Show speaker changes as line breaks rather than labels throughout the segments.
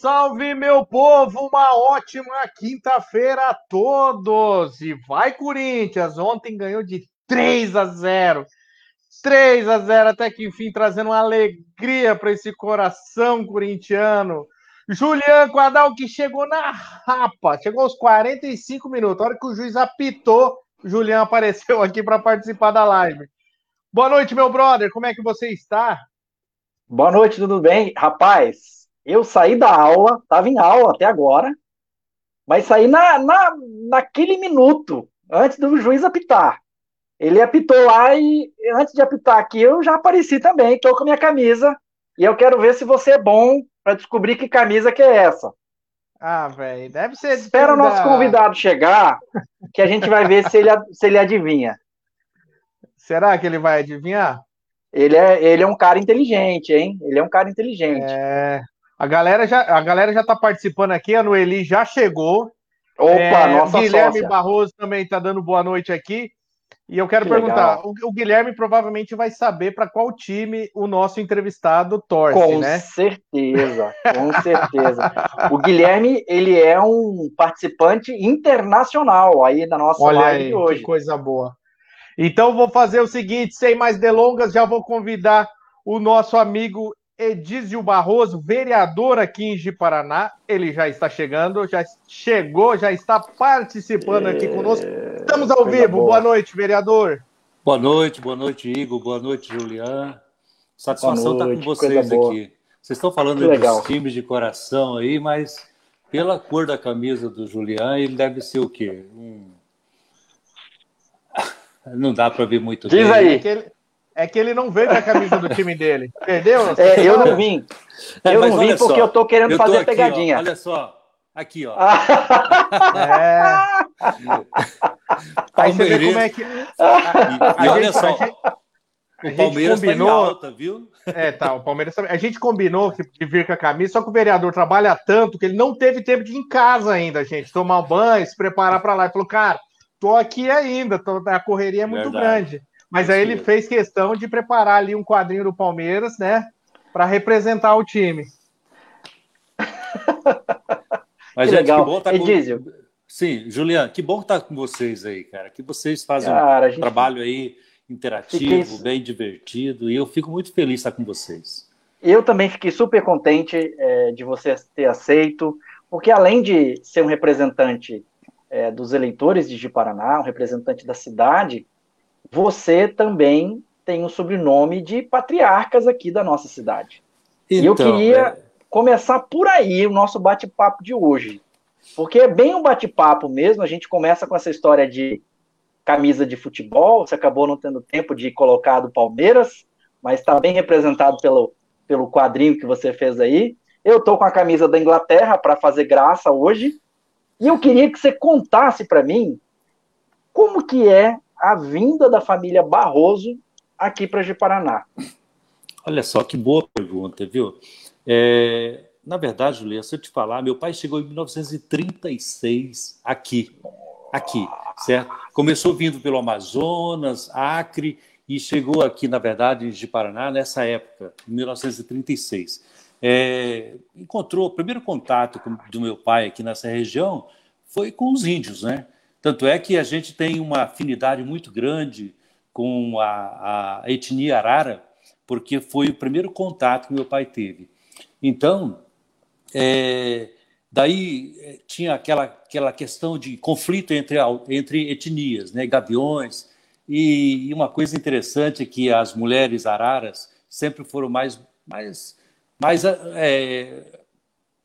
Salve, meu povo! Uma ótima quinta-feira a todos! E vai, Corinthians! Ontem ganhou de 3 a 0. 3 a 0 até que enfim, trazendo uma alegria para esse coração corintiano. Julian Quadal que chegou na rapa, chegou aos 45 minutos. A hora que o juiz apitou, Julian apareceu aqui para participar da live. Boa noite, meu brother. Como é que você está?
Boa noite, tudo bem? Rapaz, eu saí da aula, estava em aula até agora, mas saí na, na, naquele minuto, antes do juiz apitar. Ele apitou lá e antes de apitar aqui, eu já apareci também, estou com a minha camisa, e eu quero ver se você é bom para descobrir que camisa que é essa.
Ah, velho, deve ser.
Espera o nosso convidado chegar, que a gente vai ver se ele, se ele adivinha.
Será que ele vai adivinhar?
Ele é, ele é um cara inteligente, hein? Ele é um cara inteligente.
É, a galera já, a galera já tá participando aqui, a Noeli já chegou.
Opa, é, nossa
Guilherme
sócia.
Barroso também está dando boa noite aqui. E eu quero que perguntar, o, o, Guilherme provavelmente vai saber para qual time o nosso entrevistado torce,
com
né?
Com certeza, com certeza. o Guilherme, ele é um participante internacional aí na nossa
Olha
live
aí,
de hoje.
Que coisa boa. Então vou fazer o seguinte, sem mais delongas, já vou convidar o nosso amigo Edísio Barroso, vereador aqui em Ji-Paraná. Ele já está chegando, já chegou, já está participando aqui conosco. Estamos ao vivo. Boa. boa noite, vereador.
Boa noite, boa noite, Igor. Boa noite, Julian. Satisfação estar com vocês aqui. Vocês estão falando dos times de coração aí, mas pela cor da camisa do Julian, ele deve ser o quê? Um... Não dá para ver muito
Diz
bem.
aí.
É é que ele não veio com a camisa do time dele. Entendeu?
É, eu não vim. É, eu não vim porque só, eu tô querendo eu tô fazer
aqui,
pegadinha.
Ó, olha só. Aqui, ó.
é. Aí você vê como é que.
A, a e, olha só. O Palmeiras combinou, tá alta, viu?
É, tá. O Palmeiras A gente combinou de vir com a camisa, só que o vereador trabalha tanto que ele não teve tempo de ir em casa ainda, gente. Tomar um banho, se preparar para lá. Ele falou, cara, tô aqui ainda, tô, a correria é muito Verdade. grande. Mas aí ele fez questão de preparar ali um quadrinho do Palmeiras, né? Para representar o time.
Mas, que gente, legal. que bom estar tá com... Sim, Juliano, que bom estar tá com vocês aí, cara. Que vocês fazem cara, um gente... trabalho aí interativo, Fiquei... bem divertido, e eu fico muito feliz de estar com vocês.
Eu também fiquei super contente é, de você ter aceito, porque além de ser um representante é, dos eleitores de Paraná, um representante da cidade, você também tem o sobrenome de patriarcas aqui da nossa cidade. Então, e eu então, queria é... começar por aí o nosso bate-papo de hoje. Porque é bem um bate-papo mesmo, a gente começa com essa história de camisa de futebol, você acabou não tendo tempo de colocar do Palmeiras, mas está bem representado pelo, pelo quadrinho que você fez aí. Eu estou com a camisa da Inglaterra para fazer graça hoje, e eu queria que você contasse para mim como que é a vinda da família Barroso aqui para Ji-Paraná?
Olha só, que boa pergunta, viu? É, na verdade, Julia, se eu te falar, meu pai chegou em 1936 aqui, aqui, certo? Começou vindo pelo Amazonas, Acre, e chegou aqui, na verdade, em Ji-Paraná nessa época, em 1936. É, encontrou, o primeiro contato com, do meu pai aqui nessa região foi com os índios, né? Tanto é que a gente tem uma afinidade muito grande com a, a etnia arara, porque foi o primeiro contato que meu pai teve. Então, é, daí é, tinha aquela, aquela questão de conflito entre, entre etnias, né, gaviões, e, e uma coisa interessante é que as mulheres araras sempre foram mais, mais, mais é,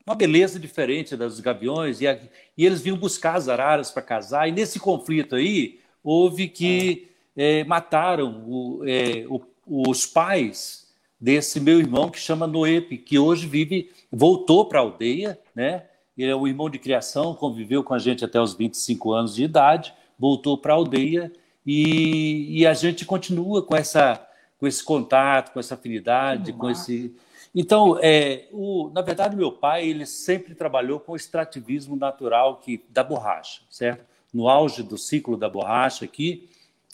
uma beleza diferente das gaviões, e, a, e eles vinham buscar as araras para casar, e nesse conflito aí, houve que é, mataram o, é, o, os pais desse meu irmão, que chama Noepe, que hoje vive, voltou para a aldeia, né? Ele é o irmão de criação, conviveu com a gente até os 25 anos de idade, voltou para a aldeia e, e, a gente continua com, essa, com esse contato, com essa afinidade, com esse então, é, o, na verdade, meu pai ele sempre trabalhou com o extrativismo natural que, da borracha, certo? No auge do ciclo da borracha aqui,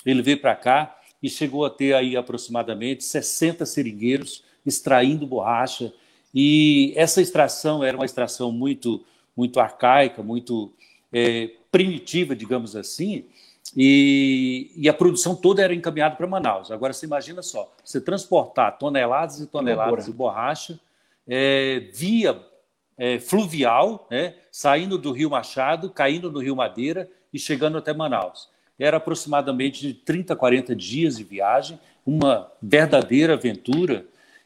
ele veio para cá e chegou a ter aí aproximadamente 60 seringueiros extraindo borracha E essa extração era uma extração muito, muito arcaica, muito é, primitiva, digamos assim, e, e, a produção toda era encaminhada para Manaus. Agora, você imagina só, você transportar toneladas e toneladas de borracha é, via é, fluvial, né, saindo do Rio Machado, caindo no Rio Madeira e chegando até Manaus. Era aproximadamente de 30, 40 dias de viagem, uma verdadeira aventura.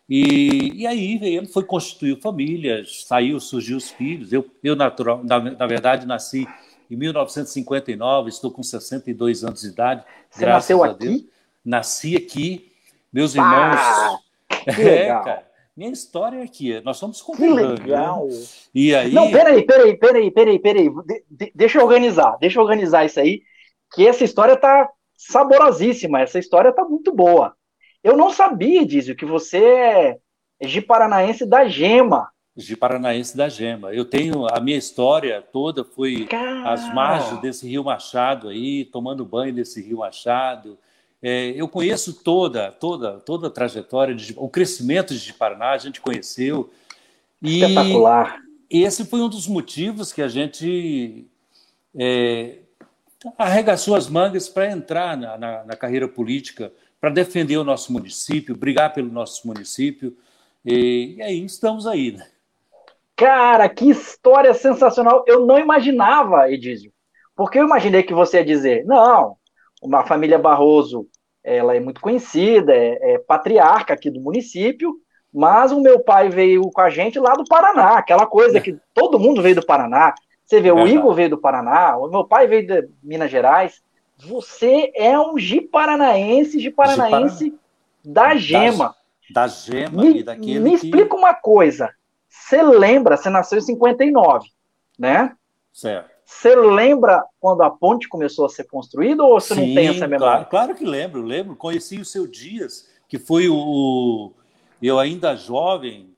E, e aí ele foi constituir família, saiu, surgiu os filhos. Eu, eu natural, na, na verdade, nasci em 1959, estou com 62 anos de idade.
Você nasceu aqui?
Nasci aqui. Meus irmãos. Ah, é, cara. Minha história é aqui. Nós somos contemporâneos.
Que legal. Né?
E aí.
Não, peraí, peraí, peraí, peraí, peraí. De, de, deixa eu organizar. Deixa eu organizar isso aí. Que essa história tá saborosíssima. Essa história tá muito boa. Eu não sabia, Dizio, que você é de paranaense da Gema
de Paranaense da Gema. Eu tenho a minha história toda foi Cara. às margens desse Rio Machado aí, tomando banho desse Rio Machado. É, eu conheço toda, toda, toda a trajetória, de, o crescimento de Paraná, a gente conheceu.
E Espetacular.
Esse foi um dos motivos que a gente é, arregaçou as mangas para entrar na, na, na carreira política, para defender o nosso município, brigar pelo nosso município. E, e aí estamos aí, né?
Cara, que história sensacional. Eu não imaginava, Edísio. Porque eu imaginei que você ia dizer, não, uma família Barroso, ela é muito conhecida, é, é patriarca aqui do município, mas o meu pai veio com a gente lá do Paraná, aquela coisa que todo mundo veio do Paraná. Você vê, o Igor veio do Paraná, o meu pai veio de Minas Gerais. Você é um giparanaense, giparanaense da Gema.
Da, da Gema me, e daquele
Me que... explica uma coisa. Você lembra, você nasceu em 59, né?
Certo.
Você lembra quando a ponte começou a ser construída ou você Sim, não tem essa memória?
Claro, claro que lembro, lembro. Conheci o seu Dias, que foi o. Eu ainda jovem,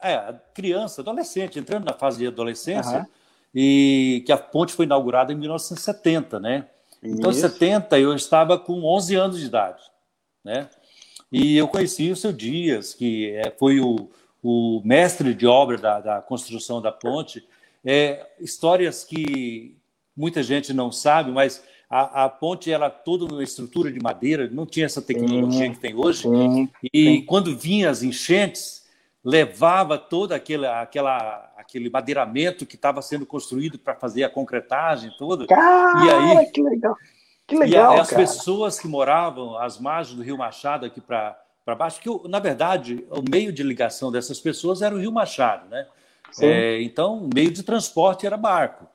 é, criança, adolescente, entrando na fase de adolescência, uhum. e que a ponte foi inaugurada em 1970, né? Então, em 70, eu estava com 11 anos de idade, né? E eu conheci o seu Dias, que é, foi o, o mestre de obra da, da construção da ponte, é, histórias que muita gente não sabe, mas a, a, ponte era toda uma estrutura de madeira, não tinha essa tecnologia que tem hoje. e quando vinha as enchentes, levava todo aquele, aquela, aquele madeiramento que estava sendo construído para fazer a concretagem toda.
Cara, e aí, que legal! Que legal,
e as cara. pessoas que moravam às margens do Rio Machado aqui para para baixo, que na verdade o meio de ligação dessas pessoas era o Rio Machado, né? É, então, o meio de transporte era barco.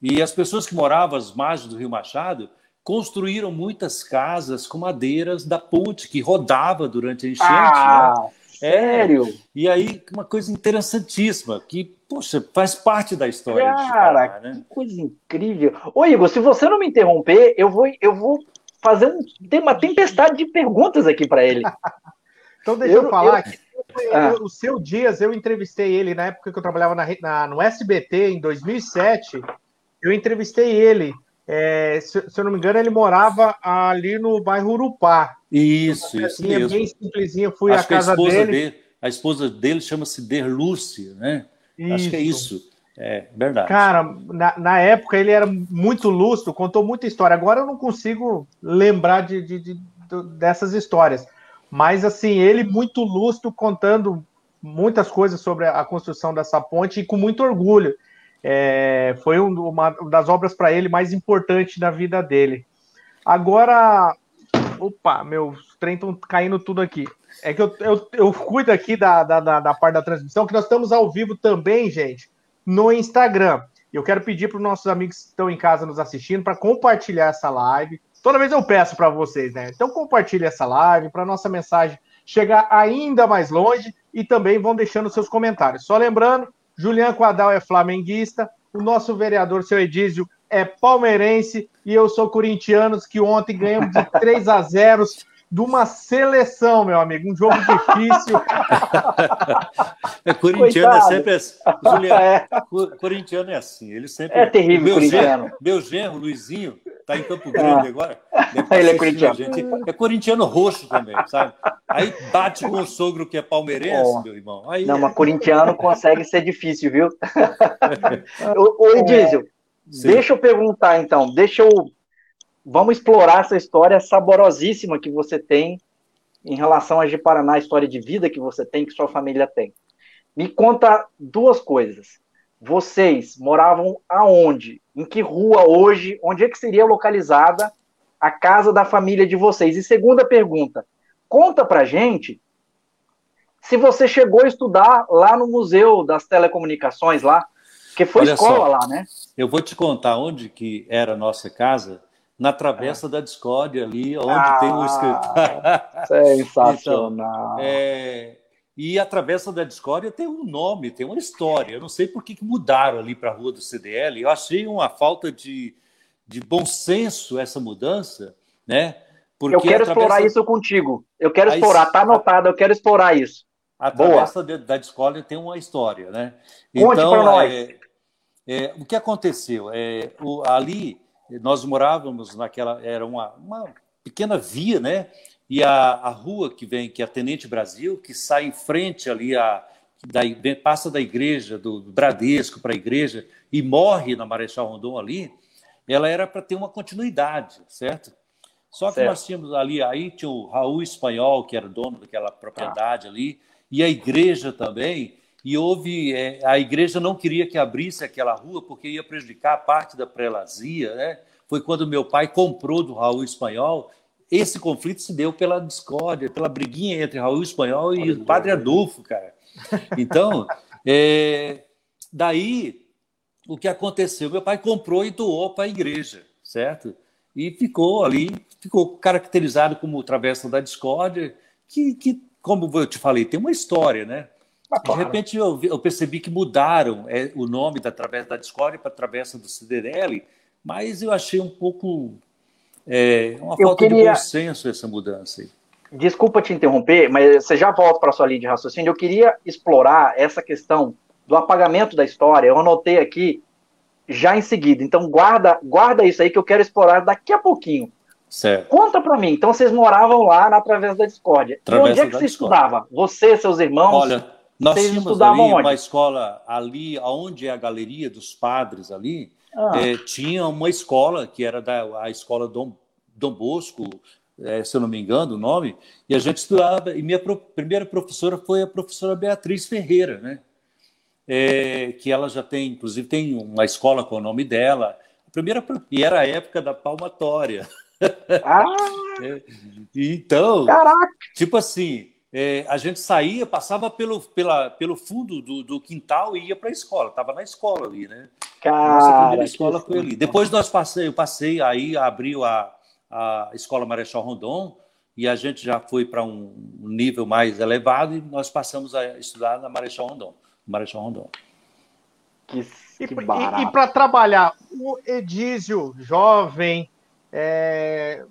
E as pessoas que moravam às margens do Rio Machado construíram muitas casas com madeiras da ponte que rodava durante a enchente. Ah,
né? Sério?
É, e aí, uma coisa interessantíssima, que, poxa, faz parte da história
Cara, né? que coisa incrível. Ô, Igor, se você não me interromper, eu vou, eu vou fazer um, tem uma tempestade de perguntas aqui para ele.
então deixa eu, eu falar eu, que ah. o seu Dias, eu entrevistei ele na época que eu trabalhava na, na no SBT em 2007. Eu entrevistei ele. É, se, se, eu não me engano, ele morava ali no bairro Urupá.
Isso, isso mesmo.
Bem simplesinha, fui Acho à casa a dele. dele.
A esposa dele chama-se Derlúcia, né? Isso. Acho que é isso. É, verdade.
Cara, na, na, época ele era muito lúcido, contou muita história. Agora eu não consigo lembrar de, de, de, de dessas histórias. Mas, assim, ele muito lúcido, contando muitas coisas sobre a construção dessa ponte e com muito orgulho. É, foi um, uma das obras para ele mais importantes da vida dele. Agora, opa, meu trem estão caindo tudo aqui. É que eu, eu, eu cuido aqui da, da, da, da parte da transmissão, que nós estamos ao vivo também, gente no Instagram. Eu quero pedir para os nossos amigos que estão em casa nos assistindo para compartilhar essa live. Toda vez eu peço para vocês, né? Então compartilhe essa live para nossa mensagem chegar ainda mais longe e também vão deixando seus comentários. Só lembrando, Julian Quadal é flamenguista, o nosso vereador, seu Edísio, é palmeirense e eu sou corintiano, que ontem ganhamos de 3 a 0 de uma seleção, meu amigo. Um jogo difícil.
é, corintiano é Coitado. é sempre assim. Juliano, é. corintiano é assim. Ele sempre.
É terrível,
meu
corintiano.
Genro, meu genro, Luizinho, Está em Campo Grande é. agora.
Ele é corintiano.
Gente. É corintiano roxo também, sabe? Aí bate com o sogro que é palmeirense, oh. meu irmão. Aí
não, é... mas corintiano consegue ser difícil, viu? ô, ô Edísio, deixa eu perguntar então, deixa eu. Vamos explorar essa história saborosíssima que você tem em relação a de Paraná, a história de vida que você tem, que sua família tem. Me conta duas coisas. Vocês moravam aonde? Em que rua hoje? Onde é que seria localizada a casa da família de vocês? E segunda pergunta, conta pra gente se você chegou a estudar lá no Museu das Telecomunicações lá, que foi Olha escola só, lá, né?
Eu vou te contar onde que era a nossa casa, na Travessa é. da Discórdia ali, onde ah, tem o
escritório. Sensacional.
então, é, e a Travessa da Discórdia tem um nome, tem uma história. Eu não sei por que, que mudaram ali para a Rua do CDL. Eu achei uma falta de, de bom senso essa mudança, né?
Porque eu quero travessa... explorar isso contigo. Eu quero explorar, tá anotado, eu quero explorar isso.
A Travessa Boa. da Discórdia tem uma história, né?
Conte então, para nós.
É, é, o que aconteceu? É, o, ali, nós morávamos naquela... Era uma, uma pequena via, né? E a, a rua que vem, que é a Tenente Brasil, que sai em frente ali, a, da, passa da igreja, do Bradesco para a igreja, e morre na Marechal Rondon ali, ela era para ter uma continuidade, certo? Só que certo. nós tínhamos ali, aí tinha o Raul Espanhol, que era dono daquela propriedade ah. ali, e a igreja também, e houve, é, a igreja não queria que abrisse aquela rua, porque ia prejudicar a parte da prelazia, né? Foi quando meu pai comprou do Raul Espanhol esse conflito se deu pela discórdia, pela briguinha entre Raul Espanhol e o Padre Adolfo, cara. Então, é, daí, o que aconteceu? Meu pai comprou e doou para a igreja, certo? E ficou ali, ficou caracterizado como Travessa da Discórdia, que, que, como eu te falei, tem uma história, né? De repente eu, eu, percebi que mudaram é, o nome da Travessa da Discórdia para Travessa do CDL, mas eu achei um pouco é uma falta queria... de bom senso essa mudança aí.
Desculpa te interromper, mas você já volta para a sua linha de raciocínio. Eu queria explorar essa questão do apagamento da história. Eu anotei aqui já em seguida. Então guarda, guarda isso aí que eu quero explorar daqui a pouquinho.
Certo.
Conta para mim. Então vocês moravam lá na Travessa da Discórdia. Travessa e onde é que você Discórdia. estudava? Você, seus irmãos?
Olha, nós tínhamos ali onde? uma escola ali, onde é a galeria dos padres ali, ah. é, tinha uma escola que era da a escola Dom, Dom Bosco, é, se eu não me engano o nome, e a gente estudava, e minha pro, primeira professora foi a professora Beatriz Ferreira, né? É, que ela já tem, inclusive tem uma escola com o nome dela, a primeira, e era a época da palmatória.
Ah!
Então,
Caraca.
tipo assim, é, a gente saía, passava pelo, pela, pelo fundo do, do quintal e ia para a escola. Estava na escola ali, né?
Cara, Nossa
primeira escola foi ali. Depois nós passei, eu passei, aí abriu a, a Escola Marechal Rondon e a gente já foi para um nível mais elevado e nós passamos a estudar na Marechal Rondon. Marechal Rondon.
Que, que e, e, e para trabalhar, o Edísio, jovem, é,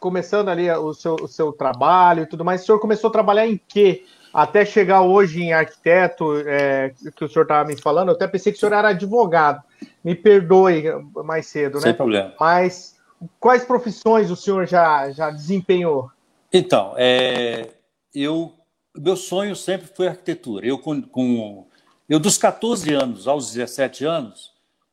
começando ali o seu, o seu trabalho e tudo mais, o senhor começou a trabalhar em quê? Até chegar hoje em arquiteto, é, que o senhor estava me falando, eu até pensei que o senhor era advogado. Me perdoe mais cedo, né?
Sem problema.
Mas quais profissões o senhor já, já desempenhou?
Então, é, eu, meu sonho sempre foi arquitetura. Eu, com, com, eu, dos 14 anos aos 17 anos,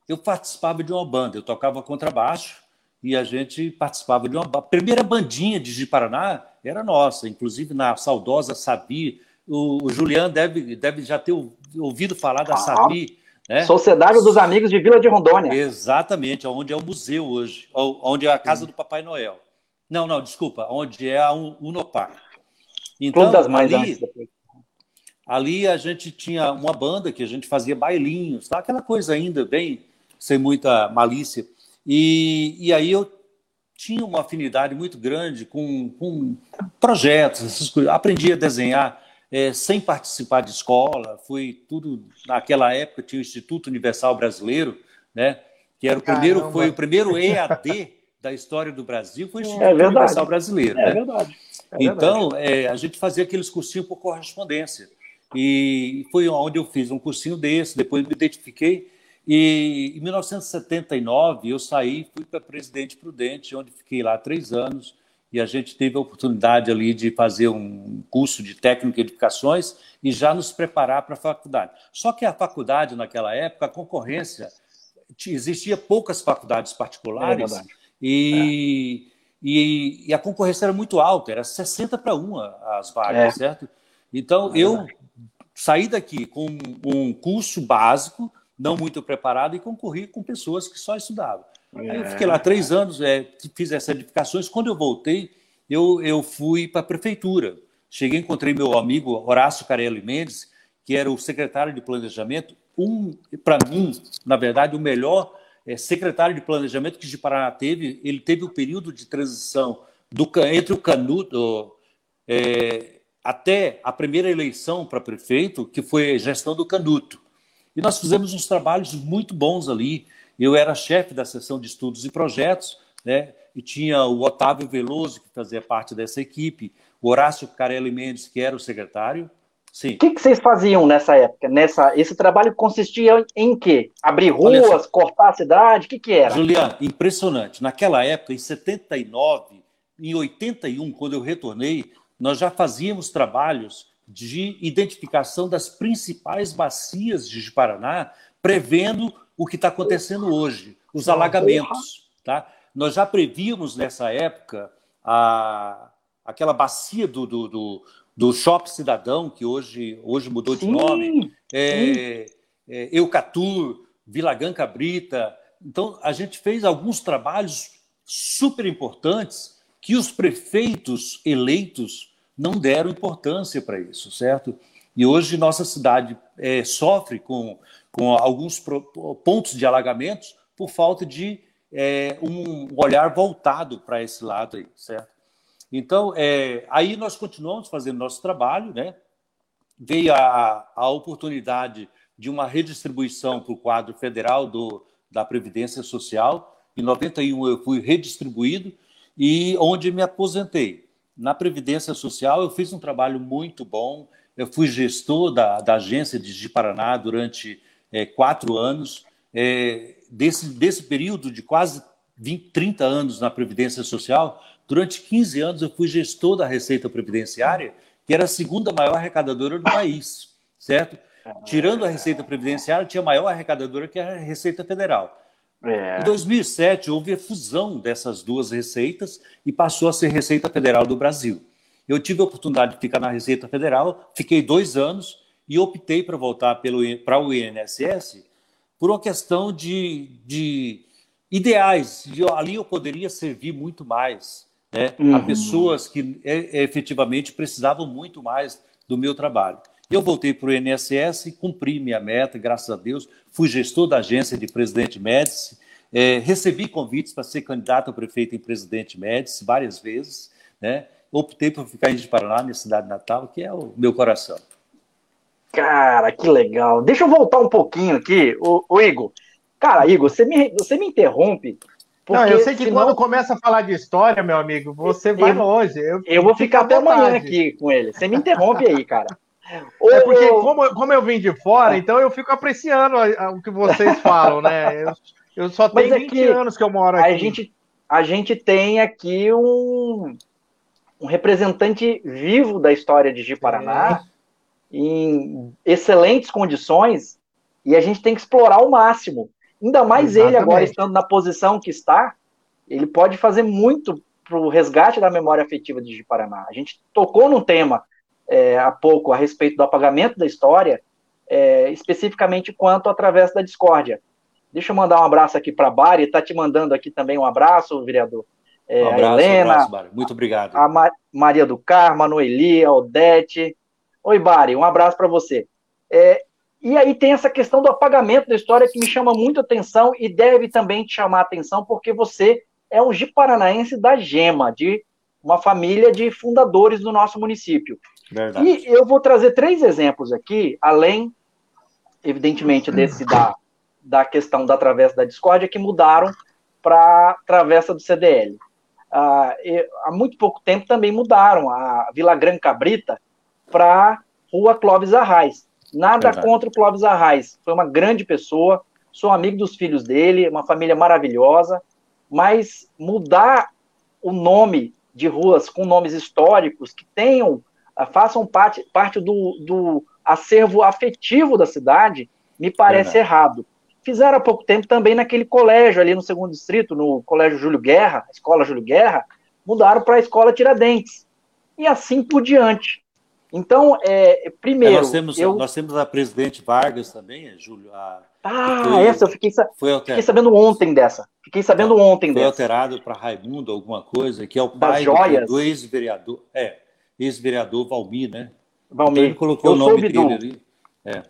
eu participava de uma banda. Eu tocava contrabaixo e a gente participava de uma a primeira bandinha de Paraná era nossa, inclusive na saudosa Sabi. O, o Juliano deve, deve já ter ouvido falar da ah, Sabi. Né?
Sociedade dos Amigos de Vila de Rondônia.
Exatamente, onde é o museu hoje, onde é a casa do Papai Noel. Não, não, desculpa, onde é a Unopar. Então, das Mães ali, ali a gente tinha uma banda que a gente fazia bailinhos, tá? aquela coisa ainda bem, sem muita malícia. E, e aí eu tinha uma afinidade muito grande com, com projetos, essas coisas. Aprendi a desenhar é, sem participar de escola, fui tudo naquela época tinha o Instituto Universal Brasileiro, né? Que era o primeiro, foi o primeiro EAD da história do Brasil, foi o Instituto é Universal Brasileiro.
É né? verdade.
É então, é, a gente fazia aqueles cursinhos por correspondência. E foi onde eu fiz um cursinho desse, depois me identifiquei E em 1979 eu saí, fui para Presidente Prudente, onde fiquei lá três anos e a gente teve a oportunidade ali de fazer um curso de técnico em edificações e já nos preparar para a faculdade. Só que a faculdade naquela época, a concorrência existia poucas faculdades particulares é e, é. e, e, a concorrência era muito alta, era 60 para 1 as vagas, é. certo? Então é eu saí daqui com um curso básico não muito preparado e concorri com pessoas que só estudavam. É. Aí eu fiquei lá três anos, é, fiz essas edificações. Quando eu voltei, eu, eu fui para a prefeitura. Cheguei, encontrei meu amigo Horácio Carelli Mendes, que era o secretário de planejamento. Um, para mim, na verdade, o melhor é, secretário de planejamento que de Paraná teve. Ele teve o um período de transição do, entre o Canuto é, até a primeira eleição para prefeito, que foi a gestão do Canuto. E nós fizemos uns trabalhos muito bons ali. Eu era chefe da seção de estudos e projetos, né? E tinha o Otávio Veloso, que fazia parte dessa equipe, o Horácio Carelli Mendes, que era o secretário.
Sim. O que, que, vocês faziam nessa época? Nessa, esse trabalho consistia em quê? Abrir ruas, cortar a cidade? O que, que era?
Juliano, impressionante. Naquela época, em 79, em 81, quando eu retornei, nós já fazíamos trabalhos de identificação das principais bacias de Paraná, prevendo o que está acontecendo hoje, os alagamentos. Tá? Nós já prevíamos nessa época a, aquela bacia do, do, do, do Shopping Cidadão, que hoje, hoje mudou de sim, nome, é, é, Eucatur, Vilagã Cabrita. Então, a gente fez alguns trabalhos super importantes que os prefeitos eleitos não deram importância para isso, certo? E hoje nossa cidade é, sofre com, com alguns pontos de alagamentos por falta de é, um olhar voltado para esse lado aí, certo? Então, é, aí nós continuamos fazendo nosso trabalho, né? Veio a, a oportunidade de uma redistribuição para o quadro federal do, da Previdência Social. Em 91 eu fui redistribuído e onde me aposentei na Previdência Social, eu fiz um trabalho muito bom. Eu fui gestor da, da agência de Paraná durante é, quatro anos. É, desse, desse período de quase 20, 30 anos na Previdência Social, durante 15 anos eu fui gestor da Receita Previdenciária, que era a segunda maior arrecadadora do país, certo? Tirando a Receita Previdenciária, tinha maior arrecadadora que a Receita Federal. É. Em 2007, houve a fusão dessas duas receitas e passou a ser Receita Federal do Brasil. Eu tive a oportunidade de ficar na Receita Federal, fiquei dois anos e optei para voltar para o INSS por uma questão de, de ideais. De, ali eu poderia servir muito mais né, uhum. a pessoas que é, efetivamente precisavam muito mais do meu trabalho. Eu voltei para o INSS, cumpri minha meta, graças a Deus. Fui gestor da agência de Presidente Médici. É, recebi convites para ser candidato a prefeito em Presidente Médici várias vezes. Né? Optei por ficar em Paraná, minha cidade natal, que é o meu coração.
Cara, que legal. Deixa eu voltar um pouquinho aqui, o, o Igor. Cara, Igor, você me, você me interrompe.
Não, eu sei que senão... quando começa a falar de história, meu amigo, você vai eu, longe.
Eu, eu vou ficar até amanhã aqui com ele. Você me interrompe aí, cara.
É porque, como, como eu vim de fora, então eu fico apreciando o que vocês falam, né? Eu, eu só tenho é 20 anos que eu moro aqui.
A gente, a gente tem aqui um, um representante vivo da história de Ji-Paraná, é. em excelentes condições, e a gente tem que explorar ao máximo. Ainda mais Exatamente. ele agora estando na posição que está, ele pode fazer muito para o resgate da memória afetiva de Ji-Paraná. A gente tocou num tema é, há pouco a respeito do apagamento da história, é, especificamente quanto através da discórdia. Deixa eu mandar um abraço aqui para a Bari, está te mandando aqui também um abraço, vereador.
É, um abraço, a Helena, um abraço, Bari. Muito obrigado.
A Ma Maria do Carmo, a Noeli, a Odete. Oi, Bari, um abraço para você. É, e aí tem essa questão do apagamento da história que me chama muito atenção e deve também te chamar atenção, porque você é um jiparanaense da Gema, de uma família de fundadores do nosso município. Verdade. E eu vou trazer três exemplos aqui, além, evidentemente, desse da, da questão da Travessa da Discórdia, que mudaram para a Travessa do CDL. Ah, há muito pouco tempo também mudaram a Vila Gran Cabrita para Rua Clóvis Arraes. Nada Verdade. contra o Clóvis Arraes, foi uma grande pessoa, sou amigo dos filhos dele, uma família maravilhosa, mas mudar o nome de ruas com nomes históricos que tenham, façam parte, parte do, do acervo afetivo da cidade, me parece errado. Fizeram há pouco tempo também naquele colégio ali no segundo distrito, no Colégio Júlio Guerra, Escola Júlio Guerra, mudaram para a Escola Tiradentes. E assim por diante. Então, é, primeiro. É,
nós, temos, eu... nós temos a presidente Vargas também, é, Júlio. A,
ah, foi, essa eu fiquei, fiquei, sabendo ontem dessa. Fiquei sabendo então, ontem
foi
dessa.
Foi alterado para Raimundo alguma coisa, que é o pai do, do ex-vereador. É, ex-vereador Valmir, né?
Valmir. Então ele
colocou eu o nome dele ali. É.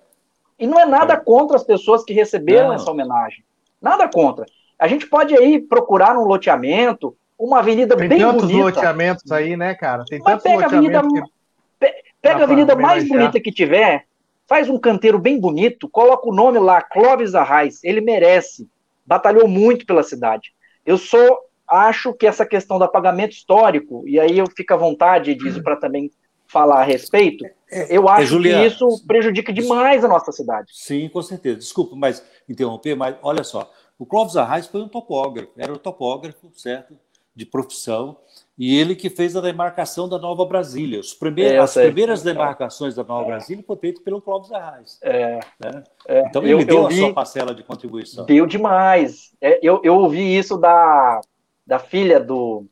E não é nada é. contra as pessoas que receberam não. essa homenagem. Nada contra. A gente pode aí procurar um loteamento, uma avenida
Tem
bem
tantos
bonita.
loteamentos aí, né, cara? Tem
Mas pega a avenida, que... pega a avenida mais bonita que tiver, faz um canteiro bem bonito, coloca o nome lá, Clóvis Arraes. Ele merece. Batalhou muito pela cidade. Eu sou acho que essa questão do apagamento histórico, e aí eu fico à vontade disso para também falar a respeito, é, eu acho é, Juliana, que isso prejudica demais a nossa cidade.
Sim, com certeza. Desculpa, mas interromper, mas olha só, o Clóvis Arraes foi um topógrafo, era o topógrafo, certo? De profissão, e ele que fez a demarcação da Nova Brasília. Os primeiros, é, as primeiras demarcações da Nova Brasília foi feito pelo Clóvis Arraes.
É,
né? é, então ele eu, deu eu vi, a sua parcela de contribuição.
Deu demais. É, eu, eu ouvi isso da, da filha do,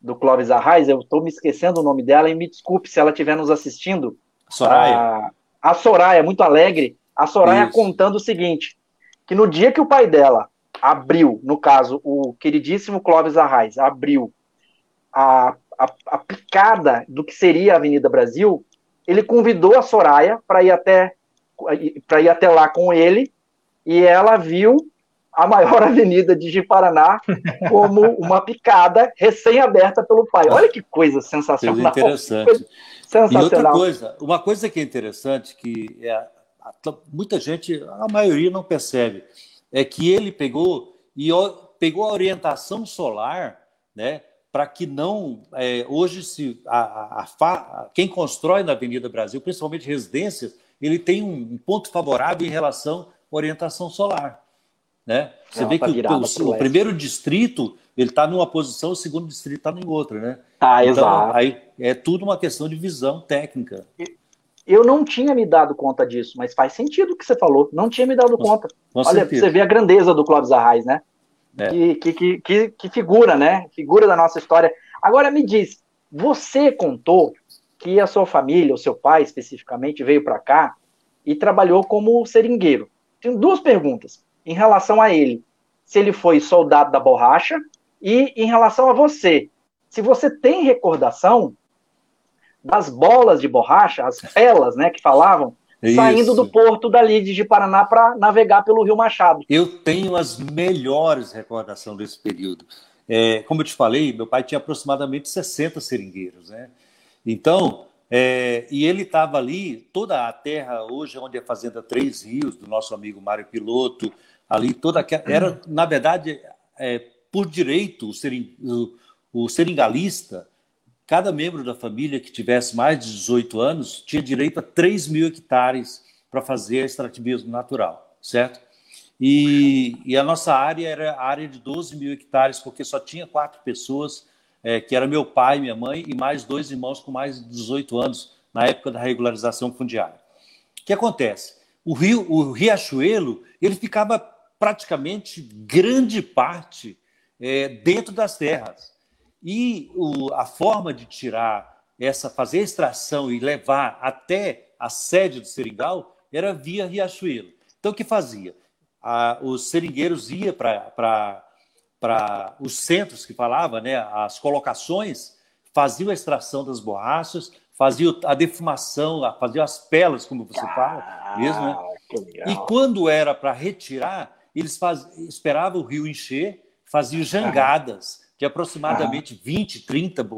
do Clóvis Arraes, eu estou me esquecendo o nome dela, e me desculpe se ela estiver nos assistindo.
Soraya. A,
a Soraya, muito alegre. A Soraya Isso. contando o seguinte: que no dia que o pai dela abriu, no caso, o queridíssimo Clóvis Arraes, abriu a, a, a picada do que seria a Avenida Brasil, ele convidou a Soraya para ir até para ir até lá com ele e ela viu a maior avenida de Ji-Paraná como uma picada recém-aberta pelo pai. Olha que coisa sensacional.
Coisa interessante. sensacional. E outra coisa, uma coisa que é interessante, que é, muita gente, a maioria não percebe, é que ele pegou e pegou a orientação solar, né, para que não é, hoje se a, a, a, quem constrói na Avenida Brasil, principalmente residências, ele tem um ponto favorável em relação à orientação solar. Né? Você vê tá que o, o primeiro distrito ele está numa posição, o segundo distrito está em outra, né?
Ah, então, exato.
Aí é tudo uma questão de visão técnica.
Eu não tinha me dado conta disso, mas faz sentido o que você falou. Não tinha me dado conta. Com Olha, certeza. você vê a grandeza do Clóvis Arraes, né? É. Que, que, que, que, figura, né? Figura da nossa história. Agora me diz, você contou que a sua família, o seu pai especificamente, veio para cá e trabalhou como seringueiro. Tenho duas perguntas em relação a ele, se ele foi soldado da borracha, e em relação a você, se você tem recordação das bolas de borracha, as pelas, né, que falavam, Isso. saindo do porto dali de Paraná para navegar pelo Rio Machado.
Eu tenho as melhores recordações desse período. É, como eu te falei, meu pai tinha aproximadamente 60 seringueiros, né? Então, é, e ele estava ali, toda a terra, hoje, onde é a Fazenda Três Rios, do nosso amigo Mário Piloto, ali toda aquela. Era, na verdade, é, por direito, o, sering, o, o seringalista, cada membro da família que tivesse mais de 18 anos tinha direito a 3 mil hectares para fazer extrativismo natural, certo? E, e, a nossa área era a área de 12 mil hectares, porque só tinha quatro pessoas, é, que era meu pai, minha mãe e mais dois irmãos com mais de 18 anos na época da regularização fundiária. O que acontece? O rio, o Riachuelo, ele ficava praticamente grande parte é, dentro das terras. E o, a forma de tirar essa, fazer a extração e levar até a sede do seringal era via Riachuelo. Então, o que fazia? A, os seringueiros iam para os centros que falava, né, as colocações, faziam a extração das borrachas, faziam a defumação, faziam as pelas, como você fala, ah, mesmo, né? E quando era para retirar, eles faz, esperavam o rio encher, faziam jangadas de aproximadamente 20, 30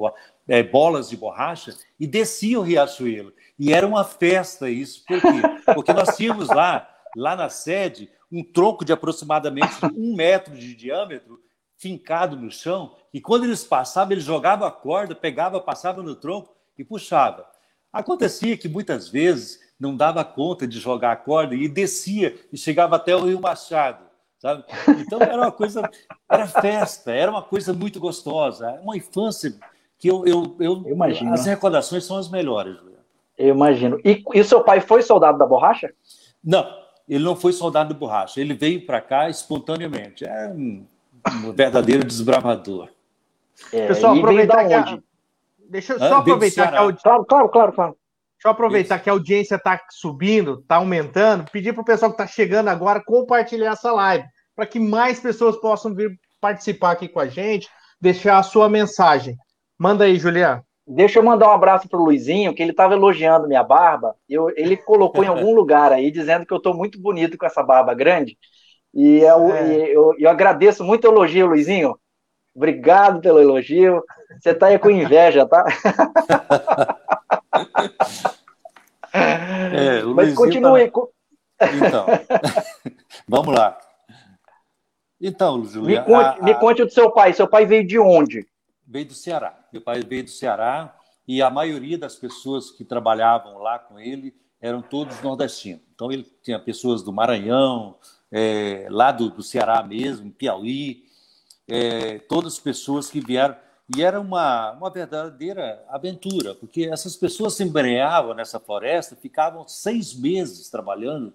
é, bolas de borracha e desciam o Riachuelo. E era uma festa isso. Por quê? Porque nós tínhamos lá, lá na sede, um tronco de aproximadamente um metro de diâmetro fincado no chão, e quando eles passavam, eles jogavam a corda, pegava, passava no tronco e puxava. Acontecia que muitas vezes não dava conta de jogar a corda e descia e chegava até o Rio Machado. Sabe? Então era uma coisa, era festa, era uma coisa muito gostosa, uma infância que eu, eu, eu, eu imagino. as recordações são as melhores.
Eu imagino. E, e seu pai foi soldado da borracha?
Não, ele não foi soldado da borracha. Ele veio para cá espontaneamente. É um, um verdadeiro desbravador.
É, Pessoal, aproveitar que a... Deixa eu só ah, aproveitar que a audiência. Claro, claro, claro, claro. Deixa eu aproveitar Isso. que a audiência está subindo, está aumentando, pedir para o pessoal que está chegando agora compartilhar essa live, para que mais pessoas possam vir participar aqui com a gente, deixar a sua mensagem. Manda aí, Juliana.
Deixa eu mandar um abraço pro Luizinho, que ele estava elogiando minha barba. Eu, ele colocou em algum lugar aí, dizendo que eu estou muito bonito com essa barba grande. E eu, é. eu, eu, agradeço muito o elogio, Luizinho. Obrigado pelo elogio. Você está aí com inveja, tá?
É, Mas continue. Tá... Então, vamos lá. Então, Juliana.
Me conte, a, a... me conte do seu pai. Seu pai veio de onde?
Veio do Ceará. Meu pai veio do Ceará e a maioria das pessoas que trabalhavam lá com ele eram todos nordestinos. Então ele tinha pessoas do Maranhão, é, lá do, do, Ceará mesmo, Piauí, é, todas as pessoas que vieram. E era uma, uma verdadeira aventura, porque essas pessoas se embrenhavam nessa floresta, ficavam seis meses trabalhando.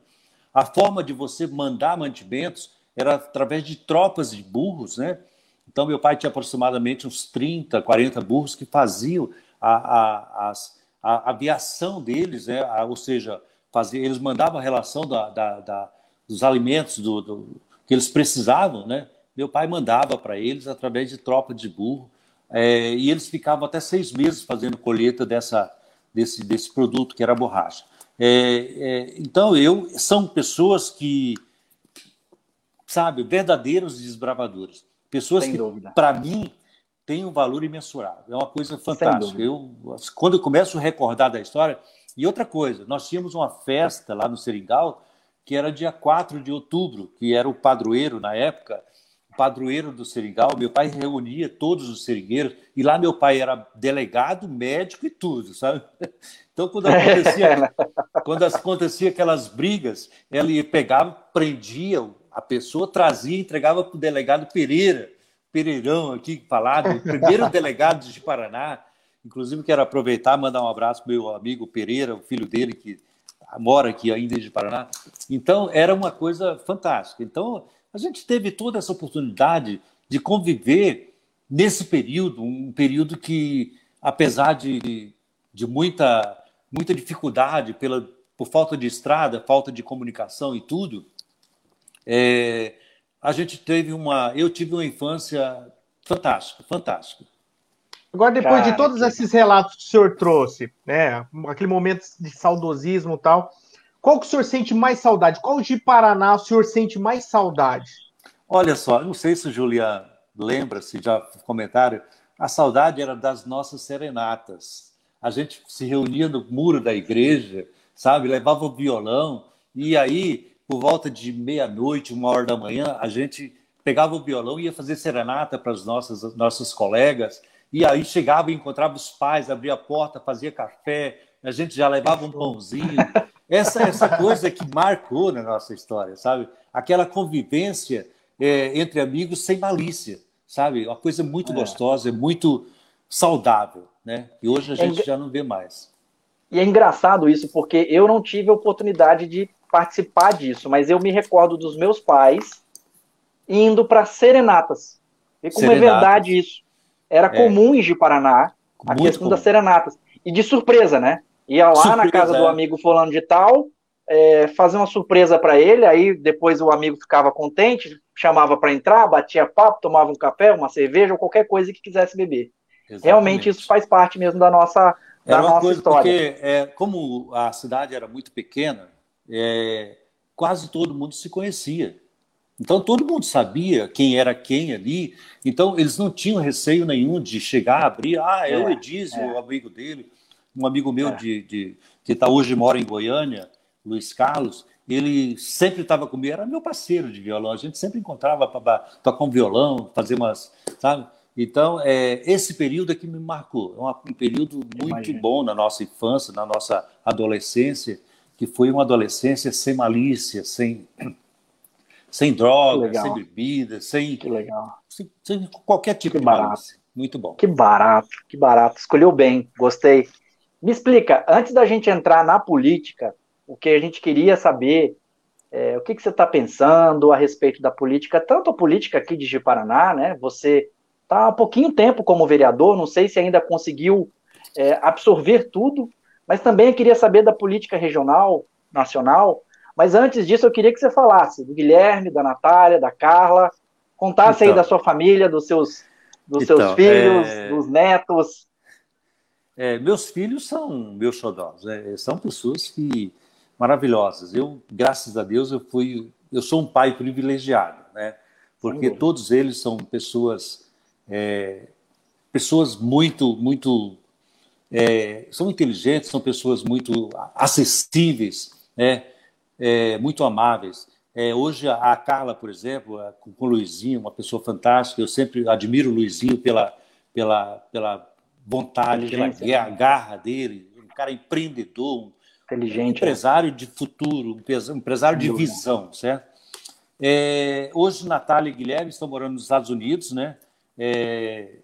A forma de você mandar mantimentos era através de tropas de burros, né? Então, meu pai tinha aproximadamente uns 30, 40 burros que faziam a, a, a, a aviação deles, né? ou seja, fazia, eles mandavam a relação da, da, da dos alimentos do, do, que eles precisavam. Né? Meu pai mandava para eles através de tropa de burro, é, e eles ficavam até seis meses fazendo colheita dessa, desse, desse produto que era a borracha. É, é, então, eu são pessoas que, sabe, verdadeiros desbravadores. Pessoas Sem que, para mim, têm um valor imensurável. É uma coisa fantástica. Eu, quando eu começo a recordar da história. E outra coisa, nós tínhamos uma festa lá no Seringal, que era dia 4 de outubro, que era o padroeiro na época, padroeiro do Seringal. Meu pai reunia todos os seringueiros, e lá meu pai era delegado, médico e tudo, sabe? Então, quando acontecia, quando acontecia aquelas brigas, ele pegava, prendia a pessoa trazia e entregava para o delegado Pereira, Pereirão aqui falado, o primeiro delegado de Paraná. Inclusive, quero aproveitar e mandar um abraço para meu amigo Pereira, o filho dele, que mora aqui ainda de Paraná. Então, era uma coisa fantástica. Então, a gente teve toda essa oportunidade de conviver nesse período, um período que, apesar de, de muita, muita dificuldade pela, por falta de estrada, falta de comunicação e tudo, é, a gente teve uma. Eu tive uma infância fantástica, fantástica.
Agora, depois Cara, de todos esses relatos que o senhor trouxe, né, aquele momento de saudosismo e tal, qual que o senhor sente mais saudade? Qual de Paraná o senhor sente mais saudade?
Olha só, não sei se o Julian lembra-se, já comentário, a saudade era das nossas serenatas. A gente se reunia no muro da igreja, sabe, levava o violão, e aí por volta de meia-noite, uma hora da manhã, a gente pegava o violão e ia fazer serenata para os nossos, nossos colegas. E aí chegava e encontrava os pais, abria a porta, fazia café, a gente já levava um pãozinho. Essa, essa coisa que marcou na nossa história, sabe? Aquela convivência é, entre amigos sem malícia, sabe? Uma coisa muito é. gostosa, muito saudável, né? E hoje a é gente é... já não vê mais.
E é engraçado isso, porque eu não tive a oportunidade de participar disso, mas eu me recordo dos meus pais indo para serenatas. E como é verdade isso. Era é. comum em Paraná a Muito questão comum. das serenatas. E de surpresa, né? Ia lá surpresa, na casa é. do amigo fulano de tal, é, fazer uma surpresa para ele, aí depois o amigo ficava contente, chamava para entrar, batia papo, tomava um café, uma cerveja ou qualquer coisa que quisesse beber. Exatamente. Realmente isso faz parte mesmo da nossa, da
era
nossa história.
Porque é, como a cidade era muito pequena, é, quase todo mundo se conhecia. Então todo mundo sabia quem era quem ali. Então eles não tinham receio nenhum de chegar, abrir. Ah, é, o é, Edísio, é. o amigo dele, um amigo meu é. de, de, que tá, hoje mora em Goiânia, Luiz Carlos. Ele sempre estava comigo, era meu parceiro de violão. A gente sempre encontrava para tocar um violão, fazer umas, sabe? Então, é, esse período é que me marcou. É um período muito Imagina. bom na nossa infância, na nossa adolescência que foi uma adolescência sem malícia, sem, sem droga, sem bebida, sem, sem, sem, qualquer tipo
que
de
barato.
Muito bom.
Que barato, que barato. Escolheu bem, gostei. Me explica, antes da gente entrar na política, o que a gente queria saber, é, o que, que você está pensando a respeito da política, tanto a política aqui de Ji-Paraná, né? Você está há pouquinho tempo como vereador, não sei se ainda conseguiu é, absorver tudo, mas também queria saber da política regional, nacional. Mas antes disso, eu queria que você falasse do Guilherme, da Natália, da Carla, contasse então, aí da sua família, dos seus, dos então, seus filhos, é... dos netos.
É, meus filhos são meus xodós, né? são pessoas que maravilhosas. Eu, graças a Deus, eu fui, eu sou um pai privilegiado, né? Porque todos eles são pessoas, é, pessoas muito, muito, é, são inteligentes, são pessoas muito acessíveis, né? É, muito amáveis. É, hoje a Carla, por exemplo, com, com o Luizinho, uma pessoa fantástica. Eu sempre admiro o Luizinho pela, pela, pela vontade, pela garra dele, um cara empreendedor,
inteligente,
um empresário de futuro, um empresário de visão, certo? É, hoje Natália e Guilherme estão morando nos Estados Unidos, né? É,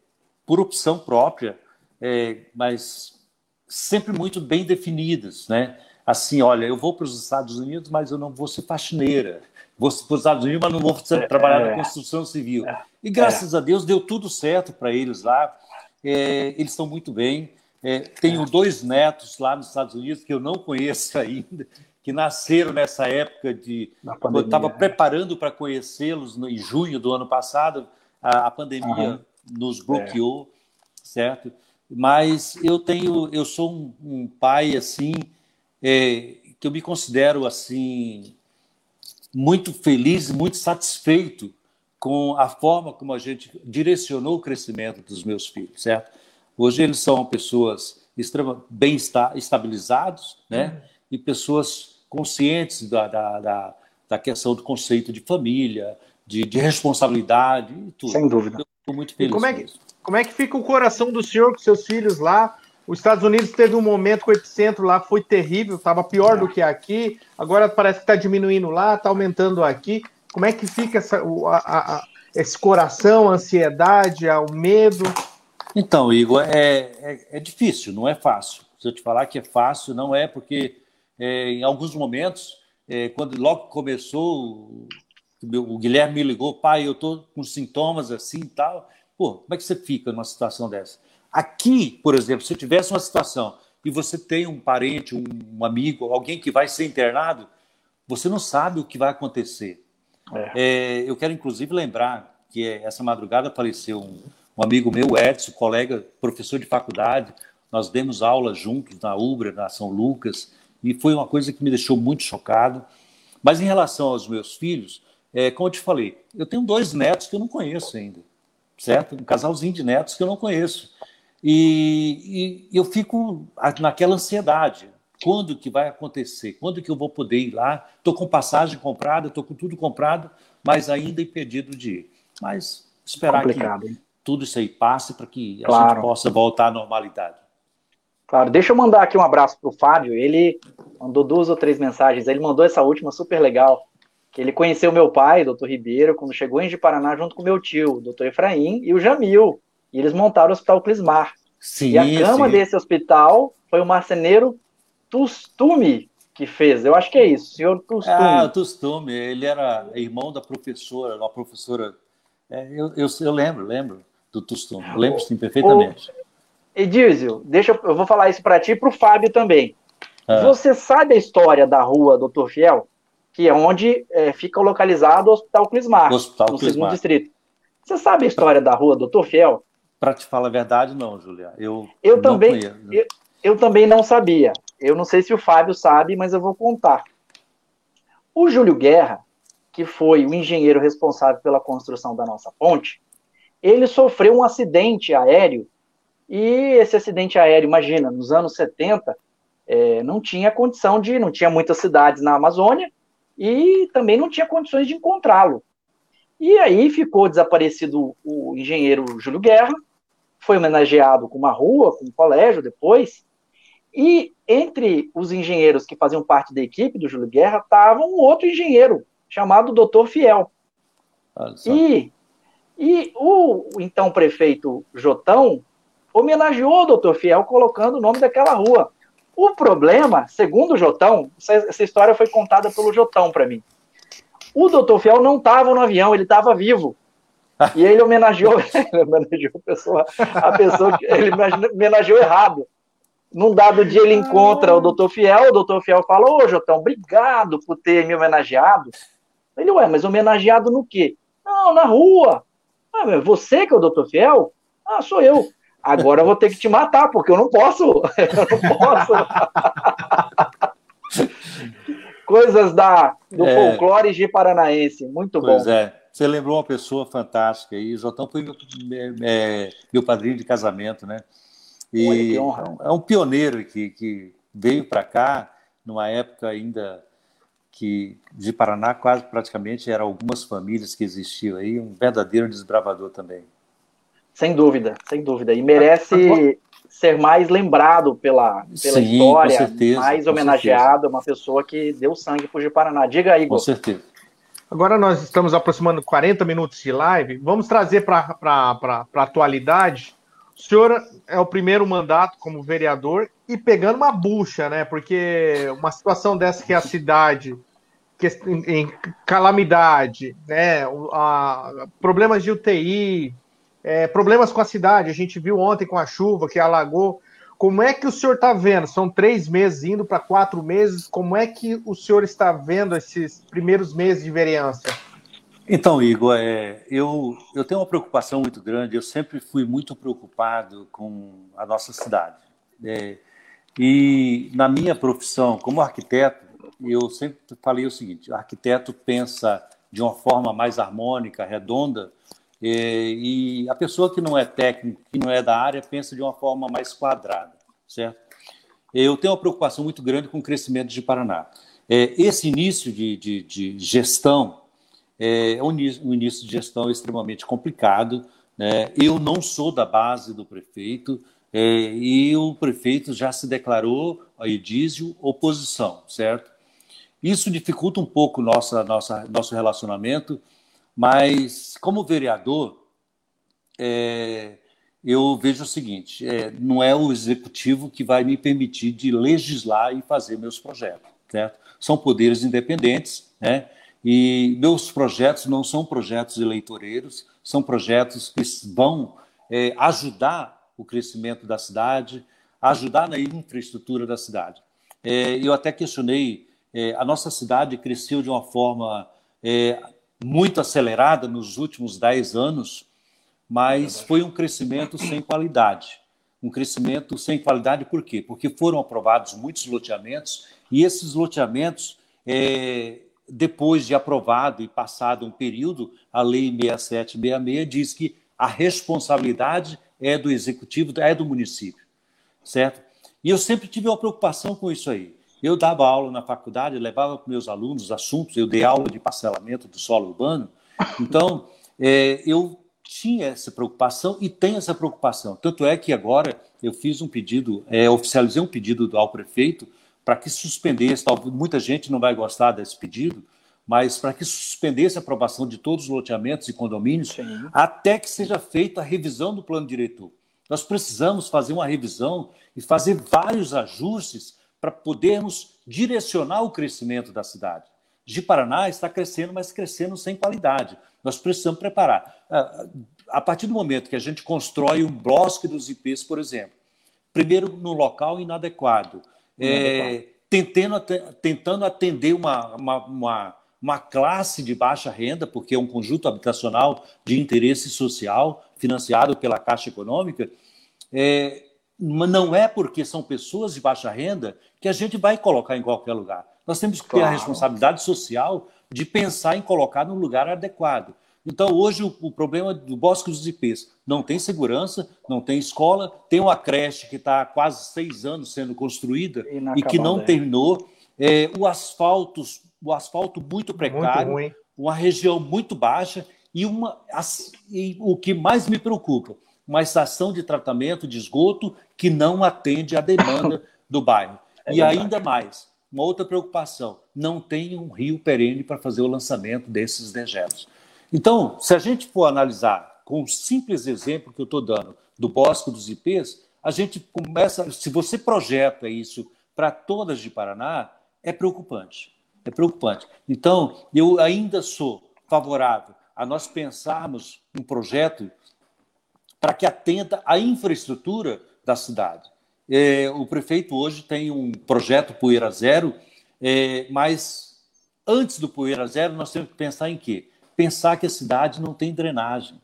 por opção própria, é, mas sempre muito bem definidas, né? Assim, olha, eu vou para os Estados Unidos, mas eu não vou ser faxineira. Vou para os Estados Unidos, mas não vou é, trabalhar na é. construção civil. É. E graças a Deus deu tudo certo para eles lá. Eles estão muito bem. É, tenho dois netos lá nos Estados Unidos que eu não conheço ainda, que nasceram nessa época de. eu estava preparando para conhecê-los em junho do ano passado, a, a pandemia uhum. nos bloqueou, é. certo? Mas eu tenho, eu sou um, um pai assim é, que eu me considero assim muito feliz, muito satisfeito com a forma como a gente direcionou o crescimento dos meus filhos, certo? Hoje eles são pessoas extremamente bem estabilizados, né? Uhum. E pessoas conscientes da, da, da, da, questão do conceito de família, de, de responsabilidade e tudo.
Sem dúvida.
Estou muito feliz.
E como é, que, como é que fica o coração do senhor com seus filhos lá? Os Estados Unidos teve um momento com o epicentro lá, foi terrível, estava pior do que aqui. Agora parece que está diminuindo lá, está aumentando aqui. Como é que fica essa, a, a, esse coração, a ansiedade, o medo?
Então, Igor, é, é, é, difícil, não é fácil. Se eu te falar que é fácil, não é, porque é, em alguns momentos, é, quando logo começou, o, Guilherme me ligou, pai, eu estou com sintomas assim e tal. Pô, como é que você fica numa situação dessa? Aqui, por exemplo, se eu tivesse uma situação e você tem um parente, um amigo, alguém que vai ser internado, você não sabe o que vai acontecer. É. É, eu quero, inclusive, lembrar que essa madrugada faleceu um, um amigo meu, Edson, colega, professor de faculdade, nós demos aula juntos na Ubra, na São Lucas, e foi uma coisa que me deixou muito chocado. Mas em relação aos meus filhos, é, como eu te falei, eu tenho dois netos que eu não conheço ainda, certo? Um casalzinho de netos que eu não conheço. E, e eu fico naquela ansiedade. Quando que vai acontecer? Quando que eu vou poder ir lá? Estou com passagem comprada, estou com tudo comprado, mas ainda impedido de ir. Mas esperar Complicado, que hein? tudo isso aí passe para que claro. a gente possa voltar à normalidade.
Claro, deixa eu mandar aqui um abraço para o Fábio. Ele mandou duas ou três mensagens. Ele mandou essa última super legal. Que ele conheceu meu pai, doutor Ribeiro, quando chegou em Paraná junto com meu tio, doutor Efraim, e o Jamil. E eles montaram o Hospital Clismar. Sim, e a cama sim. desse hospital foi o marceneiro Tustume que fez. Eu acho que é isso, senhor Tustume.
Ah, o Tustume. Ele era irmão da professora, uma professora. É, eu, eu, eu lembro, lembro do Tustum. Lembro sim perfeitamente.
Edísio, deixa eu, eu vou falar isso para ti e para o Fábio também. Ah. Você sabe a história da rua Doutor Fiel? Que é onde é, fica localizado o Hospital Clismar, Hospital no Clismar. segundo distrito. Você sabe a história da rua Doutor Fiel?
Para te falar a verdade, não, Julia. Eu,
eu também, eu, eu também não sabia. Eu não sei se o Fábio sabe, mas eu vou contar. O Júlio Guerra, que foi o engenheiro responsável pela construção da nossa ponte, ele sofreu um acidente aéreo, e esse acidente aéreo, imagina, nos anos 70, é, não tinha condição de, não tinha muitas cidades na Amazônia, e também não tinha condições de encontrá-lo. E aí ficou desaparecido o engenheiro Júlio Guerra, foi homenageado com uma rua, com um colégio depois, e entre os engenheiros que faziam parte da equipe do Júlio Guerra estava um outro engenheiro, chamado Doutor Fiel. E, e o então prefeito Jotão homenageou o Doutor Fiel colocando o nome daquela rua. O problema, segundo o Jotão, essa história foi contada pelo Jotão para mim. O Doutor Fiel não estava no avião, ele estava vivo. E ele homenageou, ele homenageou a pessoa, a pessoa que ele homenageou errado. Num dado dia ele encontra o doutor Fiel, o doutor Fiel fala, ô Jotão, obrigado por ter me homenageado. Ele, ué, mas homenageado no quê? Não, na rua. Ah, você que é o doutor Fiel? Ah, sou eu. Agora eu vou ter que te matar, porque eu não posso. Eu não posso. Coisas da, do é, folclore de paranaense. Muito
pois
bom.
Pois é. Você lembrou uma pessoa fantástica aí. O Jotão foi meu, é, meu padrinho de casamento, né? E é um pioneiro que, que veio para cá numa época ainda que de Paraná quase praticamente eram algumas famílias que existiam aí, um verdadeiro desbravador também.
Sem dúvida, sem dúvida. E merece ser mais lembrado pela, pela Sim, história, certeza, mais homenageado, uma pessoa que deu sangue para o Paraná. Diga aí,
Com certeza.
Agora nós estamos aproximando 40 minutos de live. Vamos trazer para a atualidade o senhor é o primeiro mandato como vereador e pegando uma bucha, né? Porque uma situação dessa que é a cidade que, em, calamidade, né? A, problemas de UTI, é, problemas com a cidade. A gente viu ontem com a chuva que alagou. Como é que o senhor está vendo? São três meses indo para quatro meses. Como é que o senhor está vendo esses primeiros meses de vereança?
Então, Igor, é, eu, eu tenho uma preocupação muito grande. Eu sempre fui muito preocupado com a nossa cidade. É, e na minha profissão como arquiteto, eu sempre falei o seguinte: o arquiteto pensa de uma forma mais harmônica, redonda, é, e a pessoa que não é técnico, que não é da área, pensa de uma forma mais quadrada, certo? Eu tenho uma preocupação muito grande com o crescimento de Paraná. É, esse início de, de, de gestão é um início de gestão extremamente complicado. Né? Eu não sou da base do prefeito é, e o prefeito já se declarou a Edísio oposição, certo? Isso dificulta um pouco nossa, nossa, nosso relacionamento, mas como vereador, é, eu vejo o seguinte: é, não é o executivo que vai me permitir de legislar e fazer meus projetos, certo? São poderes independentes, né? E meus projetos não são projetos eleitoreiros, são projetos que vão é, ajudar o crescimento da cidade, ajudar na infraestrutura da cidade. É, eu até questionei, é, a nossa cidade cresceu de uma forma é, muito acelerada nos últimos dez anos, mas foi um crescimento sem qualidade. Um crescimento sem qualidade por quê? Porque foram aprovados muitos loteamentos e esses loteamentos é, depois de aprovado e passado um período, a Lei 6766 diz que a responsabilidade é do executivo, é do município, certo? E eu sempre tive uma preocupação com isso aí. Eu dava aula na faculdade, levava para meus alunos assuntos, eu dei aula de parcelamento do solo urbano, então é, eu tinha essa preocupação e tenho essa preocupação. Tanto é que agora eu fiz um pedido, é, oficializei um pedido ao prefeito para que suspendesse, talvez muita gente não vai gostar desse pedido, mas para que suspendesse a aprovação de todos os loteamentos e condomínios, Sim. até que seja feita a revisão do plano diretor. Nós precisamos fazer uma revisão e fazer vários ajustes para podermos direcionar o crescimento da cidade. De Paraná está crescendo, mas crescendo sem qualidade. Nós precisamos preparar. A partir do momento que a gente constrói um bosque dos IPs, por exemplo, primeiro no local inadequado, é, tentando, tentando atender uma, uma, uma, uma, classe de baixa renda, porque é um conjunto habitacional de interesse social financiado pela Caixa Econômica, é, não é porque são pessoas de baixa renda que a gente vai colocar em qualquer lugar. Nós temos que ter claro. a responsabilidade social de pensar em colocar no lugar adequado. Então, hoje, o, o, problema do Bosque dos Ipês não tem segurança, não tem escola, tem uma creche que está há quase seis anos sendo construída e que não terminou, é, o, asfalto, o asfalto muito precário, muito uma região muito baixa e, uma, as, e o que mais me preocupa, uma estação de tratamento de esgoto que não atende à demanda do bairro. É e verdade. ainda mais, uma outra preocupação: não tem um rio perene para fazer o lançamento desses dejetos. Então, se a gente for analisar com um simples exemplo que eu estou dando do Bosque dos Ipês, a gente começa, se você projeta isso para todas de Paraná, é preocupante. É preocupante. Então, eu ainda sou favorável a nós pensarmos um projeto para que atenda à infraestrutura da cidade. É, o prefeito hoje tem um projeto Poeira Zero, é, mas antes do Poeira Zero nós temos que pensar em quê? Pensar que a cidade não tem drenagem.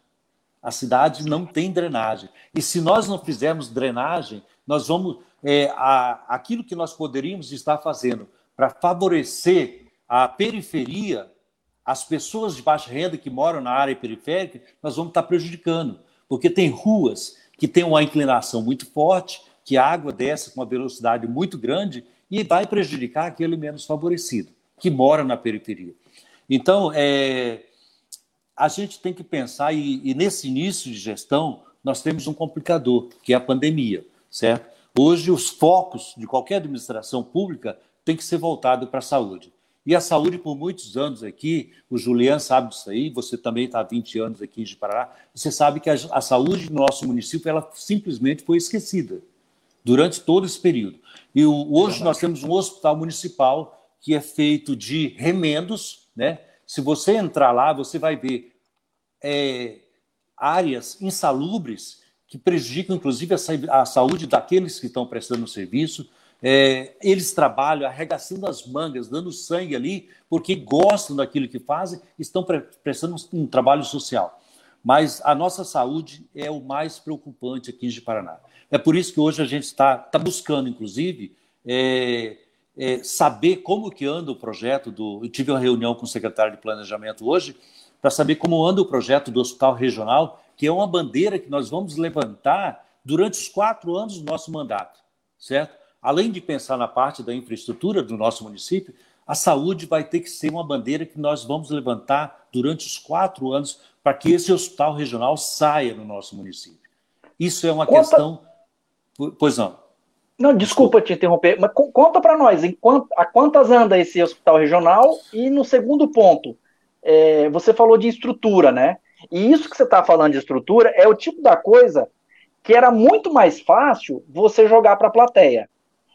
A cidade não tem drenagem. E se nós não fizermos drenagem, nós vamos. É, a, aquilo que nós poderíamos estar fazendo para favorecer a periferia, as pessoas de baixa renda que moram na área periférica, nós vamos estar prejudicando. Porque tem ruas que têm uma inclinação muito forte, que a água desce com uma velocidade muito grande e vai prejudicar aquele menos favorecido, que mora na periferia. Então, é, a gente tem que pensar, e, e, nesse início de gestão, nós temos um complicador, que é a pandemia, certo? Hoje, os focos de qualquer administração pública têm que ser voltados para a saúde. E a saúde, por muitos anos aqui, o Julian sabe disso aí, você também está há 20 anos aqui em Paraná, você sabe que a, a saúde do nosso município ela simplesmente foi esquecida durante todo esse período. E o, hoje nós temos um hospital municipal que é feito de remendos, né? Se você entrar lá, você vai ver é, áreas insalubres que prejudicam, inclusive, a, a saúde daqueles que estão prestando serviço. É, eles trabalham arregaçando as mangas, dando sangue ali, porque gostam daquilo que fazem, estão pre prestando um, um trabalho social. Mas a nossa saúde é o mais preocupante aqui em Paraná. É por isso que hoje a gente está tá buscando, inclusive, é, é, saber como que anda o projeto do. Eu tive uma reunião com o secretário de Planejamento hoje para saber como anda o projeto do Hospital Regional, que é uma bandeira que nós vamos levantar durante os quatro anos do nosso mandato, certo? Além de pensar na parte da infraestrutura do nosso município, a saúde vai ter que ser uma bandeira que nós vamos levantar durante os quatro anos para que esse hospital regional saia no nosso município. Isso é uma questão. Pois não.
Não, desculpa te interromper, mas conta para nós, quant, a quantas anda esse hospital regional? E no segundo ponto, é, você falou de estrutura, né? E isso que você está falando de estrutura é o tipo da coisa que era muito mais fácil você jogar para a plateia.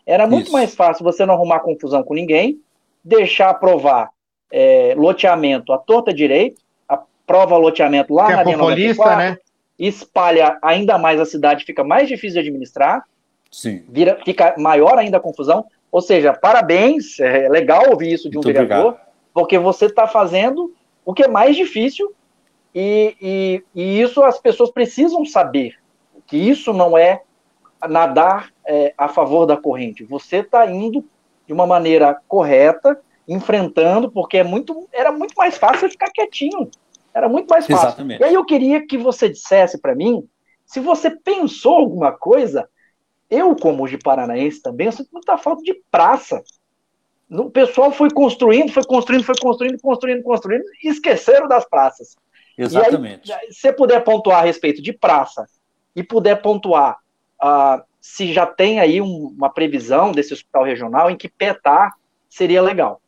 Era muito isso. mais fácil você não arrumar confusão com ninguém, deixar aprovar é, loteamento à torta direito, aprova loteamento lá que na é
linha né?
espalha ainda mais a cidade, fica mais difícil de administrar. Sim. Vira, fica maior ainda a confusão. Ou seja, parabéns, é legal ouvir isso de um Muito vereador, obrigado. porque você está fazendo o que é mais difícil e, e, e, isso as pessoas precisam saber, que isso não é nadar é, a favor da corrente. Você está indo de uma maneira correta, enfrentando, porque é muito, era muito mais fácil ficar quietinho. Era muito mais fácil. Exatamente. E aí eu queria que você dissesse para mim se você pensou alguma coisa eu, como de paranaense também, eu sinto muita falta de praça. O pessoal foi construindo, foi construindo, foi construindo, construindo, construindo, e esqueceram das praças.
Exatamente.
Aí, se você puder pontuar a respeito de praça e puder pontuar uh, se já tem aí um, uma previsão desse hospital regional, em que pé está, seria legal.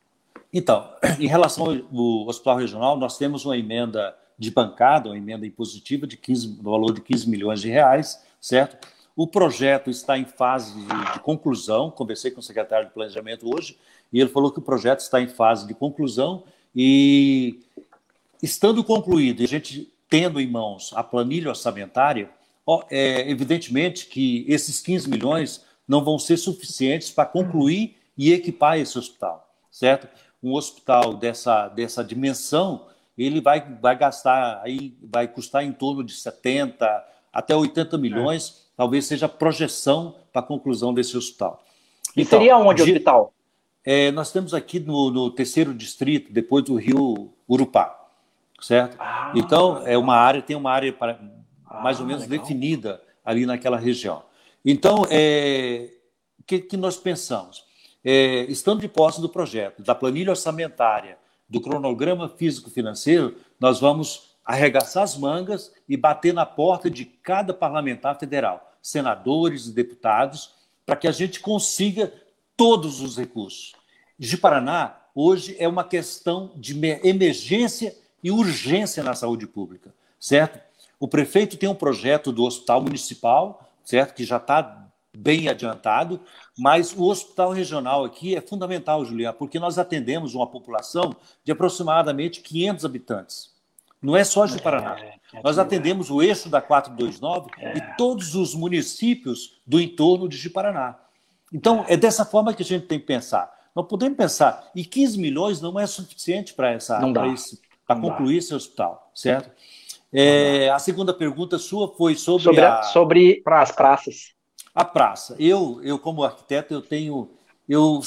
Então, em relação ao hospital regional, nós temos uma emenda de bancada, uma emenda impositiva de 15, no valor de 15 milhões de reais, certo? O projeto está em fase de, de conclusão. Conversei com o secretário de Planejamento hoje e ele falou que o projeto está em fase de conclusão e, estando concluído, a gente tendo em mãos a planilha orçamentária, ó, é evidentemente que esses 15 milhões não vão ser suficientes para concluir e equipar esse hospital, certo? Um hospital dessa, dessa dimensão, ele vai, vai gastar aí, vai custar em torno de 70 até 80 milhões. Talvez seja a projeção para a conclusão desse hospital.
E então, seria onde o hospital?
É, nós temos aqui no, no, terceiro distrito, depois do rio Urupá, certo? Ah, então, é uma área, tem uma área para, mais ah, ou menos legal. definida ali naquela região. Então, é, o que, que nós pensamos? É, estando de posse do projeto, da planilha orçamentária, do cronograma físico-financeiro, nós vamos arregaçar as mangas e bater na porta de cada parlamentar federal, senadores e deputados, para que a gente consiga todos os recursos. de Paraná hoje é uma questão de emergência e urgência na saúde pública, certo? O prefeito tem um projeto do hospital municipal, certo, que já está bem adiantado, mas o hospital regional aqui é fundamental, Juliana, porque nós atendemos uma população de aproximadamente 500 habitantes. Não é só de Paraná. É, é, nós atendemos o eixo da 429 é. e todos os municípios do entorno de Paraná. Então, é dessa forma que a gente tem que pensar. Nós podemos pensar, e 15 milhões não é suficiente para essa para concluir dá. esse hospital, certo? É, a segunda pergunta sua foi sobre,
sobre,
a,
sobre as praças.
A praça. Eu, eu como arquiteto, eu tenho, eu,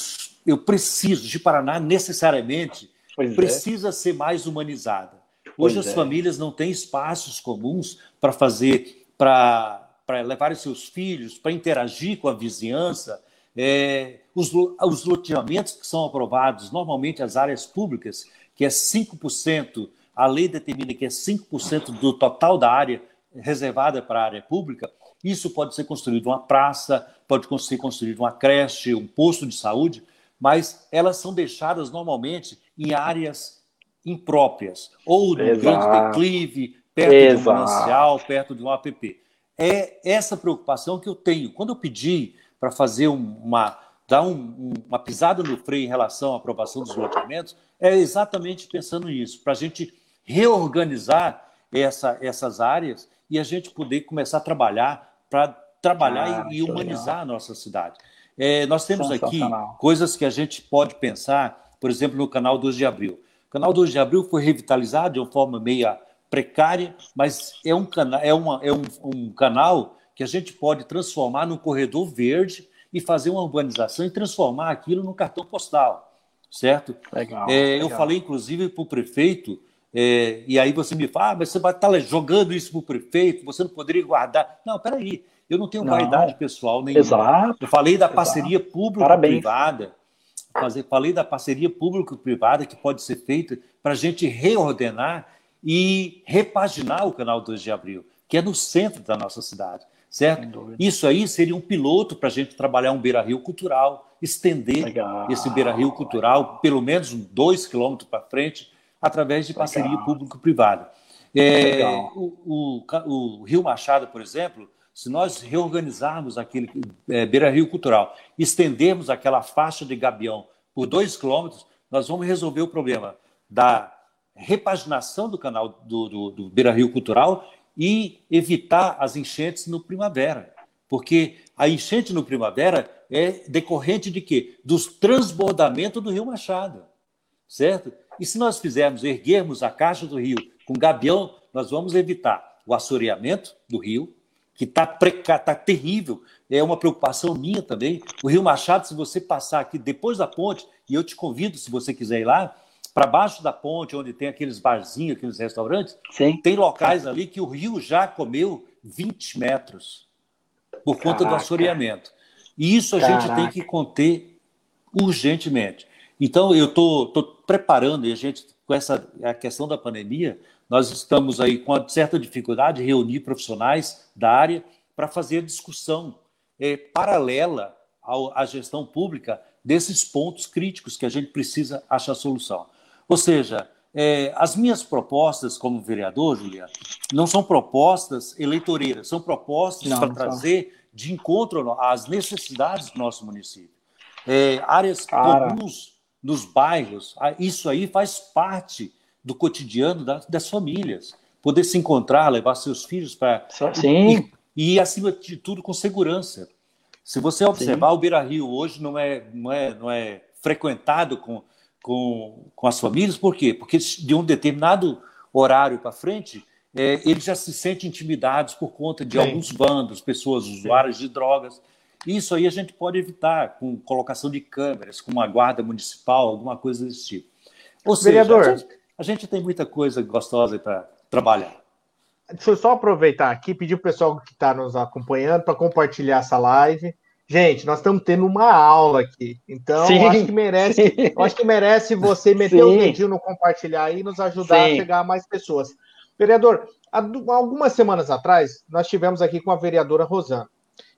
eu preciso de Paraná necessariamente pois é. precisa é. ser mais humanizada. Hoje pois as é. famílias não têm espaços comuns para fazer, para levar seus filhos, para interagir com a vizinhança. É, os, os loteamentos que são aprovados, normalmente as áreas públicas, que é 5%, a lei determina que é 5% do total da área reservada para a área pública, isso pode ser construído uma praça, pode ser construído uma creche, um posto de saúde, mas elas são deixadas normalmente em áreas impróprias, ou no grande declive, perto Exato. de um manancial, perto de um APP. É essa preocupação que eu tenho. Quando eu pedi para fazer uma dar um, uma pisada no freio em relação à aprovação dos loteamentos, é exatamente pensando nisso, para a gente reorganizar essa, essas áreas e a gente poder começar a trabalhar para trabalhar ah, e, e humanizar legal. a nossa cidade. É, nós temos aqui coisas que a gente pode pensar, por exemplo, no canal 2 de Abril. O canal 2 de Abril foi revitalizado de uma forma meia precária, mas é um, cana é uma, é um, um canal que a gente pode transformar num corredor verde e fazer uma urbanização e transformar aquilo num cartão postal certo? Legal, é, legal. Eu falei, inclusive, para o prefeito, é, e aí você me fala, ah, mas você vai estar tá jogando isso para o prefeito, você não poderia guardar. Não, peraí, eu não tenho não, vaidade pessoal nenhuma. Exato, eu falei da parceria público-privada, falei da parceria público-privada que pode ser feita para a gente reordenar e repaginar o canal 2 de abril, que é no centro da nossa cidade certo? Isso aí seria um piloto para a gente trabalhar um beira-rio cultural, estender Legal. esse beira-rio cultural pelo menos dois quilômetros para frente, através de parceria público-privada. É, o, o, o, Rio Machado, por exemplo, se nós reorganizarmos aquele é, beira-rio cultural, estendermos aquela faixa de gabião por dois quilômetros, nós vamos resolver o problema da repaginação do canal do, do, do beira-rio cultural e evitar as enchentes no primavera. Porque a enchente no primavera é decorrente de quê? Dos transbordamentos do Rio Machado, certo? E se nós fizermos, erguermos a caixa do rio com gabião, nós vamos evitar o assoreamento do rio, que está tá terrível, é uma preocupação minha também. O Rio Machado, se você passar aqui depois da ponte, e eu te convido, se você quiser ir lá, para baixo da ponte, onde tem aqueles barzinhos, aqueles restaurantes, Sim. tem locais ali que o rio já comeu 20 metros por conta Caraca. do assoreamento. E isso a Caraca. gente tem que conter urgentemente. Então, eu estou preparando, e a gente, com essa a questão da pandemia, nós estamos aí com uma certa dificuldade de reunir profissionais da área para fazer a discussão é, paralela ao, à gestão pública desses pontos críticos que a gente precisa achar solução. Ou seja, é, as minhas propostas como vereador, Juliano, não são propostas eleitoreiras, são propostas para trazer de encontro às necessidades do nosso município. É, áreas Cara. comuns nos bairros, isso aí faz parte do cotidiano das famílias. Poder se encontrar, levar seus filhos para. Sim. E, e, acima de tudo, com segurança. Se você observar, Sim. o Beira Rio hoje não é, não é, não é frequentado com com, com as famílias, por quê? Porque de um determinado horário para frente, é, eles já se sentem intimidados por conta de Sim. alguns bandos, pessoas usuárias de drogas. Isso aí a gente pode evitar com colocação de câmeras, com uma guarda municipal, alguma coisa desse tipo. Ou seja, Vereador, a gente, a gente tem muita coisa gostosa para trabalhar.
Deixa eu só aproveitar aqui, pedir para o pessoal que está nos acompanhando para compartilhar essa live. Gente, nós estamos tendo uma aula aqui. Então, sim, acho que merece, acho que merece você meter o um dedinho no compartilhar e nos ajudar sim. a chegar a mais pessoas. Vereador, há algumas semanas atrás, nós tivemos aqui com a vereadora Rosana.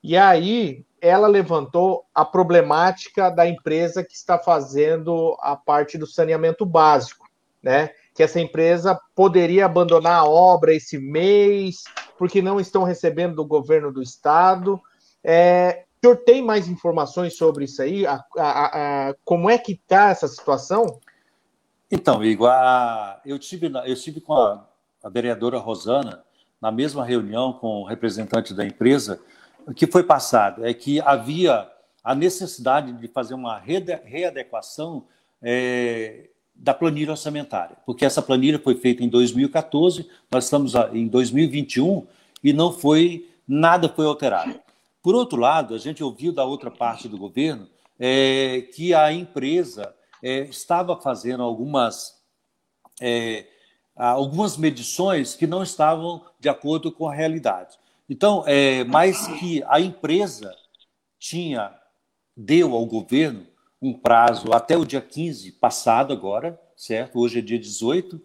E aí, ela levantou a problemática da empresa que está fazendo a parte do saneamento básico, né? Que essa empresa poderia abandonar a obra esse mês, porque não estão recebendo do governo do estado. É, o senhor tem mais informações sobre isso aí? A, a, a, como é que está essa situação?
Então, Igor, eu tive, eu tive com a, vereadora Rosana na mesma reunião com o representante da empresa, o que foi passado é que havia a necessidade de fazer uma readequação é, da planilha orçamentária, porque essa planilha foi feita em 2014, nós estamos em 2021 e não foi nada foi alterado. Por outro lado, a gente ouviu da outra parte do governo é, que a empresa é, estava fazendo algumas é, algumas medições que não estavam de acordo com a realidade. Então, é, mais que a empresa tinha deu ao governo um prazo até o dia 15 passado agora, certo? Hoje é dia 18,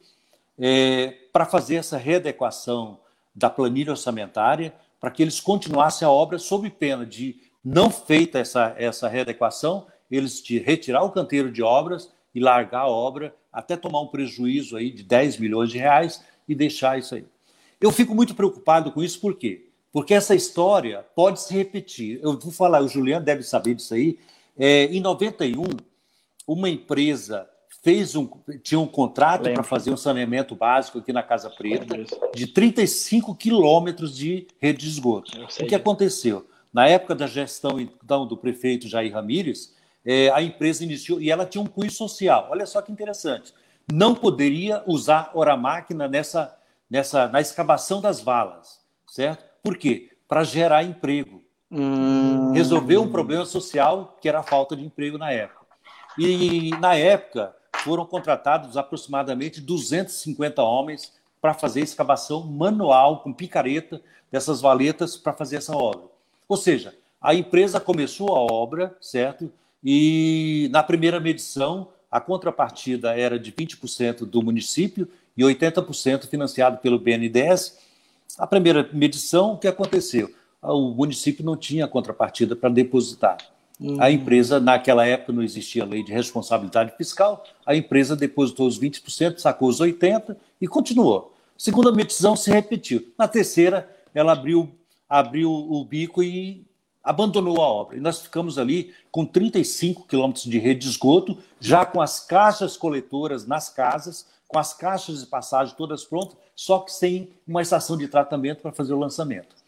é, para fazer essa readequação da planilha orçamentária, para que eles continuassem a obra sob pena de não feita essa, essa readequação, eles de retirar o canteiro de obras e largar a obra até tomar um prejuízo aí de 10 milhões de reais e deixar isso aí. Eu fico muito preocupado com isso, por quê? Porque essa história pode se repetir. Eu vou falar, o Juliano deve saber disso aí. É, em 91, uma empresa fez um, tinha um contrato para fazer um saneamento básico aqui na Casa Preta de 35 quilômetros de rede de esgoto. O que aconteceu? Na época da gestão então, do prefeito Jair Ramírez, é, a empresa iniciou, e ela tinha um cunho social. Olha só que interessante. Não poderia usar hora máquina nessa, nessa, na escavação das valas, certo? Por quê? Para gerar emprego. Hum. Resolver um problema social que era a falta de emprego na época. E na época foram contratados aproximadamente 250 homens para fazer escavação manual com picareta dessas valetas para fazer essa obra. Ou seja, a empresa começou a obra, certo? E na primeira medição, a contrapartida era de 20% do município e 80% financiado pelo BNDES. A primeira medição, o que aconteceu? O município não tinha contrapartida para depositar. Uhum. A empresa, naquela época, não existia lei de responsabilidade fiscal, a empresa depositou os 20%, sacou os 80% e continuou. Segunda medição se repetiu. Na terceira, ela abriu, abriu o bico e abandonou a obra. E nós ficamos ali com 35 quilômetros de rede de esgoto, já com as caixas coletoras nas casas, com as caixas de passagem todas prontas, só que sem uma estação de tratamento para fazer o lançamento.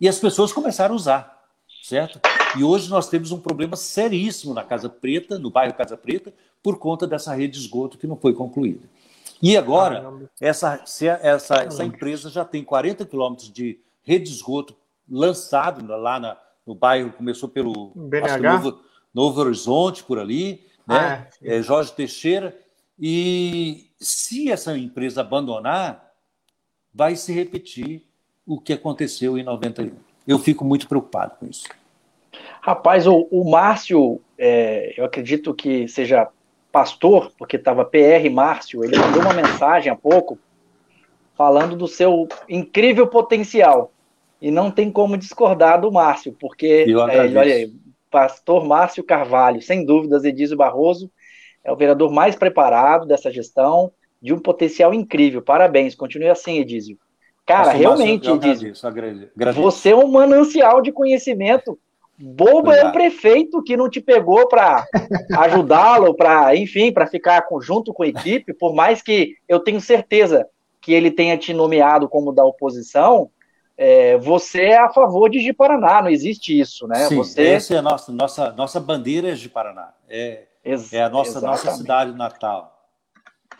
E as pessoas começaram a usar, certo? E hoje nós temos um problema seríssimo na Casa Preta, no bairro Casa Preta, por conta dessa rede de esgoto que não foi concluída. E agora, essa, essa, essa empresa já tem 40 quilômetros de rede de esgoto lançado lá na, no bairro, começou pelo Novo, Novo, Horizonte, por ali, né? Ah, é, Jorge Teixeira. E se essa empresa abandonar, vai se repetir o que aconteceu em 91. Eu fico muito preocupado com isso.
Rapaz, o, o Márcio, é, eu acredito que seja pastor, porque estava PR Márcio, ele mandou uma mensagem há pouco falando do seu incrível potencial. E não tem como discordar do Márcio, porque é, olha aí, pastor Márcio Carvalho, sem dúvidas, Edísio Barroso é o vereador mais preparado dessa gestão, de um potencial incrível. Parabéns, continue assim, Edísio. Cara, realmente, Edísio, você é um manancial de conhecimento. Bobo é o prefeito que não te pegou para ajudá-lo, para, enfim, para ficar junto com a equipe, por mais que eu tenho certeza que ele tenha te nomeado como da oposição, é, você é a favor de Ji-Paraná, não existe isso, né?
Sim,
você...
essa é a nossa, nossa, nossa bandeira é Ji-Paraná, é, é a nossa, nossa cidade natal.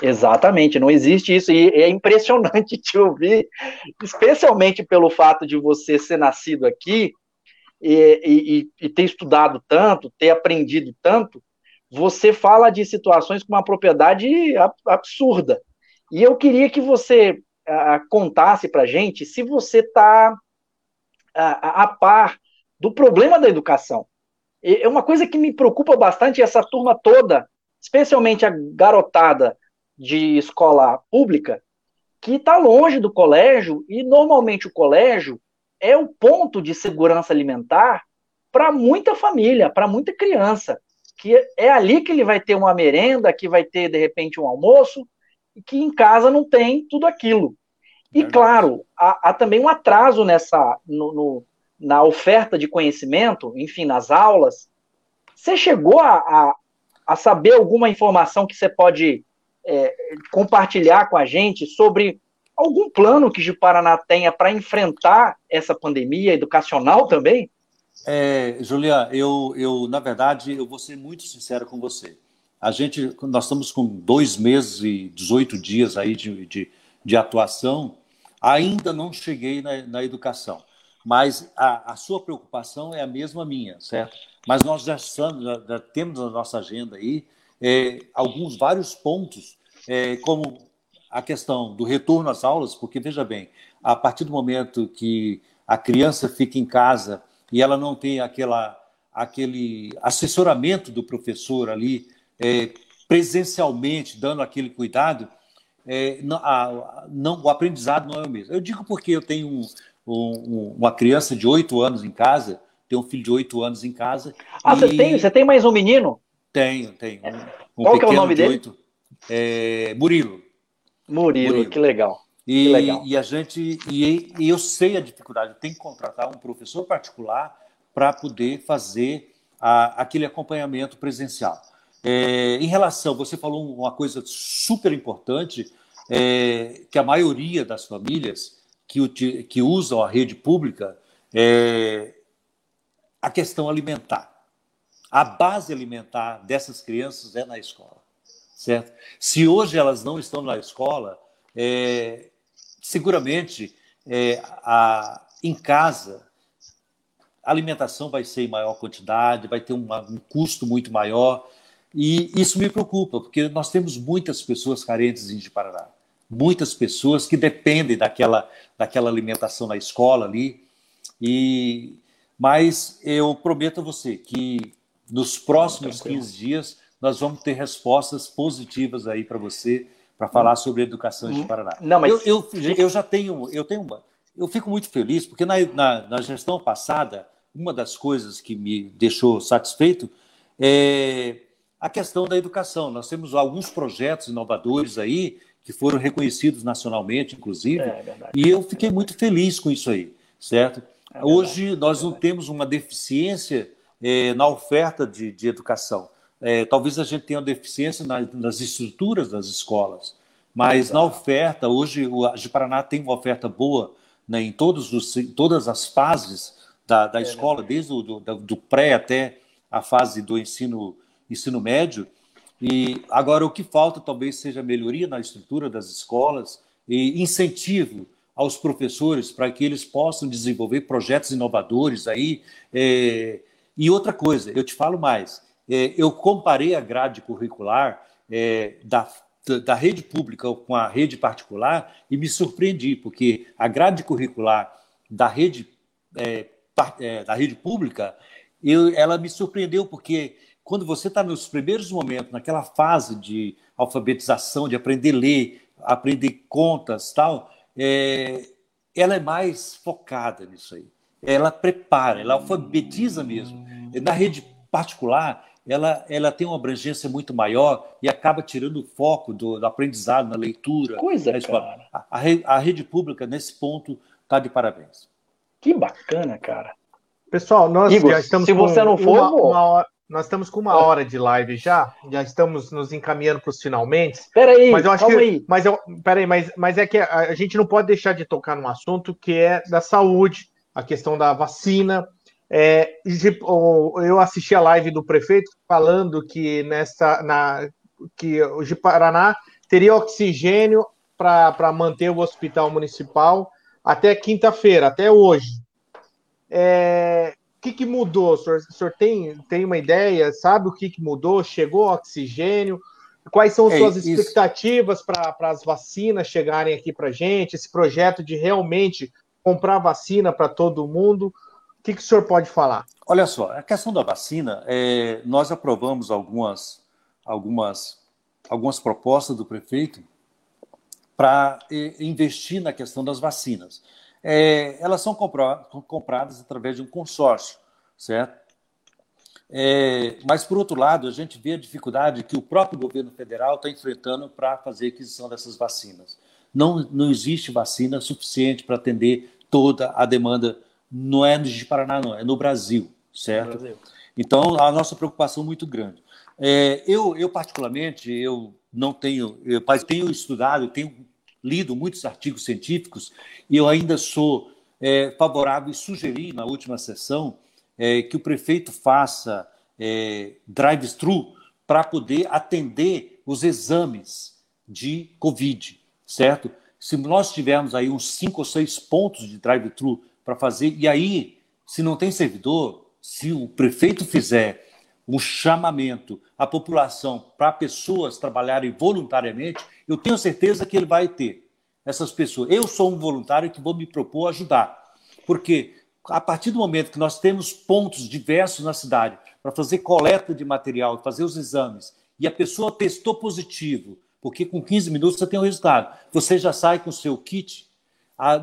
Exatamente, não existe isso, e é impressionante te ouvir, especialmente pelo fato de você ser nascido aqui e, e, e ter estudado tanto, ter aprendido tanto, você fala de situações com uma propriedade absurda. E eu queria que você contasse para gente se você está a, a par do problema da educação. É uma coisa que me preocupa bastante essa turma toda, especialmente a garotada de escola pública, que está longe do colégio, e normalmente o colégio é o ponto de segurança alimentar para muita família, para muita criança, que é ali que ele vai ter uma merenda, que vai ter de repente um almoço, e que em casa não tem tudo aquilo. E claro, há, há também um atraso nessa no, no, na oferta de conhecimento, enfim, nas aulas. Você chegou a, a, a saber alguma informação que você pode é, compartilhar com a gente sobre algum plano que o Paraná tenha para enfrentar essa pandemia educacional também?
É, Julia, eu, eu, na verdade, eu vou ser muito sincero com você. A gente, nós estamos com dois meses e 18 dias aí de, de, de atuação, ainda não cheguei na, na educação, mas a, a, sua preocupação é a mesma minha, certo? Mas nós já, estamos, já, já temos na nossa agenda aí é, alguns vários pontos, é, como a questão do retorno às aulas, porque veja bem, a partir do momento que a criança fica em casa e ela não tem aquela, aquele assessoramento do professor ali é, presencialmente, dando aquele cuidado, é, não, a, não, o aprendizado não é o mesmo. Eu digo porque eu tenho um, um, uma criança de oito anos em casa, tenho um filho de oito anos em casa.
Ah, e... você, tem, você tem mais um menino?
Tenho, tenho.
Um, um Qual que é o nome dele? 8,
é, Murilo.
Murilo. Murilo, que legal.
E,
que legal.
e a gente e, e, eu sei a dificuldade, tem que contratar um professor particular para poder fazer a, aquele acompanhamento presencial. É, em relação, você falou uma coisa super importante, é, que a maioria das famílias que, que usam a rede pública é a questão alimentar. A base alimentar dessas crianças é na escola, certo? Se hoje elas não estão na escola, é, seguramente é, a, em casa a alimentação vai ser em maior quantidade, vai ter uma, um custo muito maior. E isso me preocupa, porque nós temos muitas pessoas carentes em Paraná. Muitas pessoas que dependem daquela, daquela alimentação na escola ali. E, mas eu prometo a você que nos próximos 15 dias nós vamos ter respostas positivas aí para você para falar sobre educação de Paraná. Não, mas... eu, eu, eu já tenho, eu tenho uma, eu fico muito feliz porque na, na, na, gestão passada uma das coisas que me deixou satisfeito é a questão da educação. Nós temos alguns projetos inovadores aí que foram reconhecidos nacionalmente, inclusive, é, e eu fiquei muito feliz com isso aí, certo? É Hoje nós não temos uma deficiência é, na oferta de, de educação. É, talvez a gente tenha uma deficiência na, nas estruturas das escolas, mas na oferta, hoje o Paraná tem uma oferta boa né, em todos os, todas as fases da, da é escola, desde o do, do pré até a fase do ensino ensino médio. E agora o que falta talvez seja melhoria na estrutura das escolas e incentivo aos professores para que eles possam desenvolver projetos inovadores aí. É... E outra coisa, eu te falo mais, é, eu comparei a grade curricular é, da, da rede pública com a rede particular e me surpreendi, porque a grade curricular da rede, é, é, da rede pública, eu, ela me surpreendeu, porque quando você está nos primeiros momentos, naquela fase de alfabetização, de aprender a ler, aprender contas tal, é, ela é mais focada nisso aí. Ela prepara, ela alfabetiza mesmo. Na rede particular, ela, ela tem uma abrangência muito maior e acaba tirando o foco do, do aprendizado na leitura.
Coisa, na cara.
A, a, rede, a rede pública, nesse ponto, está de parabéns.
Que bacana, cara.
Pessoal, nós
Igor, já estamos se você não for,
uma, uma hora, nós estamos com uma hora de live já, já estamos nos encaminhando para os finalmente.
Peraí,
mas eu acho que, aí. Mas eu, peraí, mas, mas é que a, a, gente não pode deixar de tocar num assunto que é da saúde, a questão da vacina. É, eu assisti a live do prefeito falando que nessa, na, que o Paraná teria oxigênio para manter o hospital municipal até quinta-feira, até hoje. É, o que, que mudou? O senhor, o senhor tem, tem uma ideia? Sabe o que, que mudou? Chegou oxigênio? Quais são é, suas expectativas para as vacinas chegarem aqui para a gente? Esse projeto de realmente comprar vacina para todo mundo? O que, que o senhor pode falar?
Olha só, a questão da vacina, é, nós aprovamos algumas, algumas, algumas propostas do prefeito para investir na questão das vacinas é, elas são compradas através de um consórcio, certo? É, mas, por outro lado, a gente vê a dificuldade que o próprio governo federal está enfrentando para fazer a aquisição dessas vacinas. Não, não existe vacina suficiente para atender toda a demanda, não é no Paraná, não, é no Brasil, certo? No Brasil. Então, a nossa preocupação é muito grande. É, eu, eu, particularmente, eu não tenho, eu, mas tenho estudado, tenho lido muitos artigos científicos e eu ainda sou é, favorável e sugeri na última sessão é, que o prefeito faça é, drive-thru para poder atender os exames de Covid, certo? Se nós tivermos aí uns cinco ou seis pontos de drive-thru para fazer, e aí, se não tem servidor, se o prefeito fizer um chamamento à população para pessoas trabalharem voluntariamente, eu tenho certeza que ele vai ter essas pessoas. Eu sou um voluntário que vou me propor ajudar, porque a partir do momento que nós temos pontos diversos na cidade para fazer coleta de material, fazer os exames, e a pessoa testou positivo, porque com 15 minutos você tem o resultado, você já sai com o seu kit,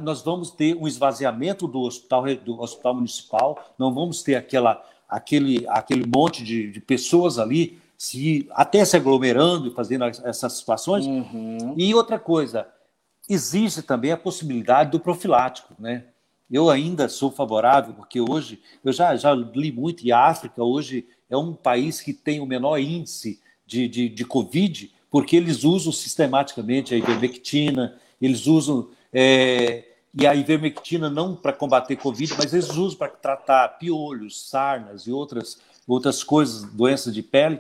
nós vamos ter um esvaziamento do hospital, do hospital municipal, não vamos ter aquela, aquele, aquele monte de, de pessoas ali se até se aglomerando e fazendo essas situações. Uhum. E outra coisa, existe também a possibilidade do profilático, né? Eu ainda sou favorável, porque hoje, eu já, já li muito, e a África hoje é um país que tem o menor índice de, de, de Covid, porque eles usam sistematicamente a ivermectina, eles usam. É, e a ivermectina não para combater Covid, mas eles usam para tratar piolhos, sarnas e outras, outras coisas, doenças de pele.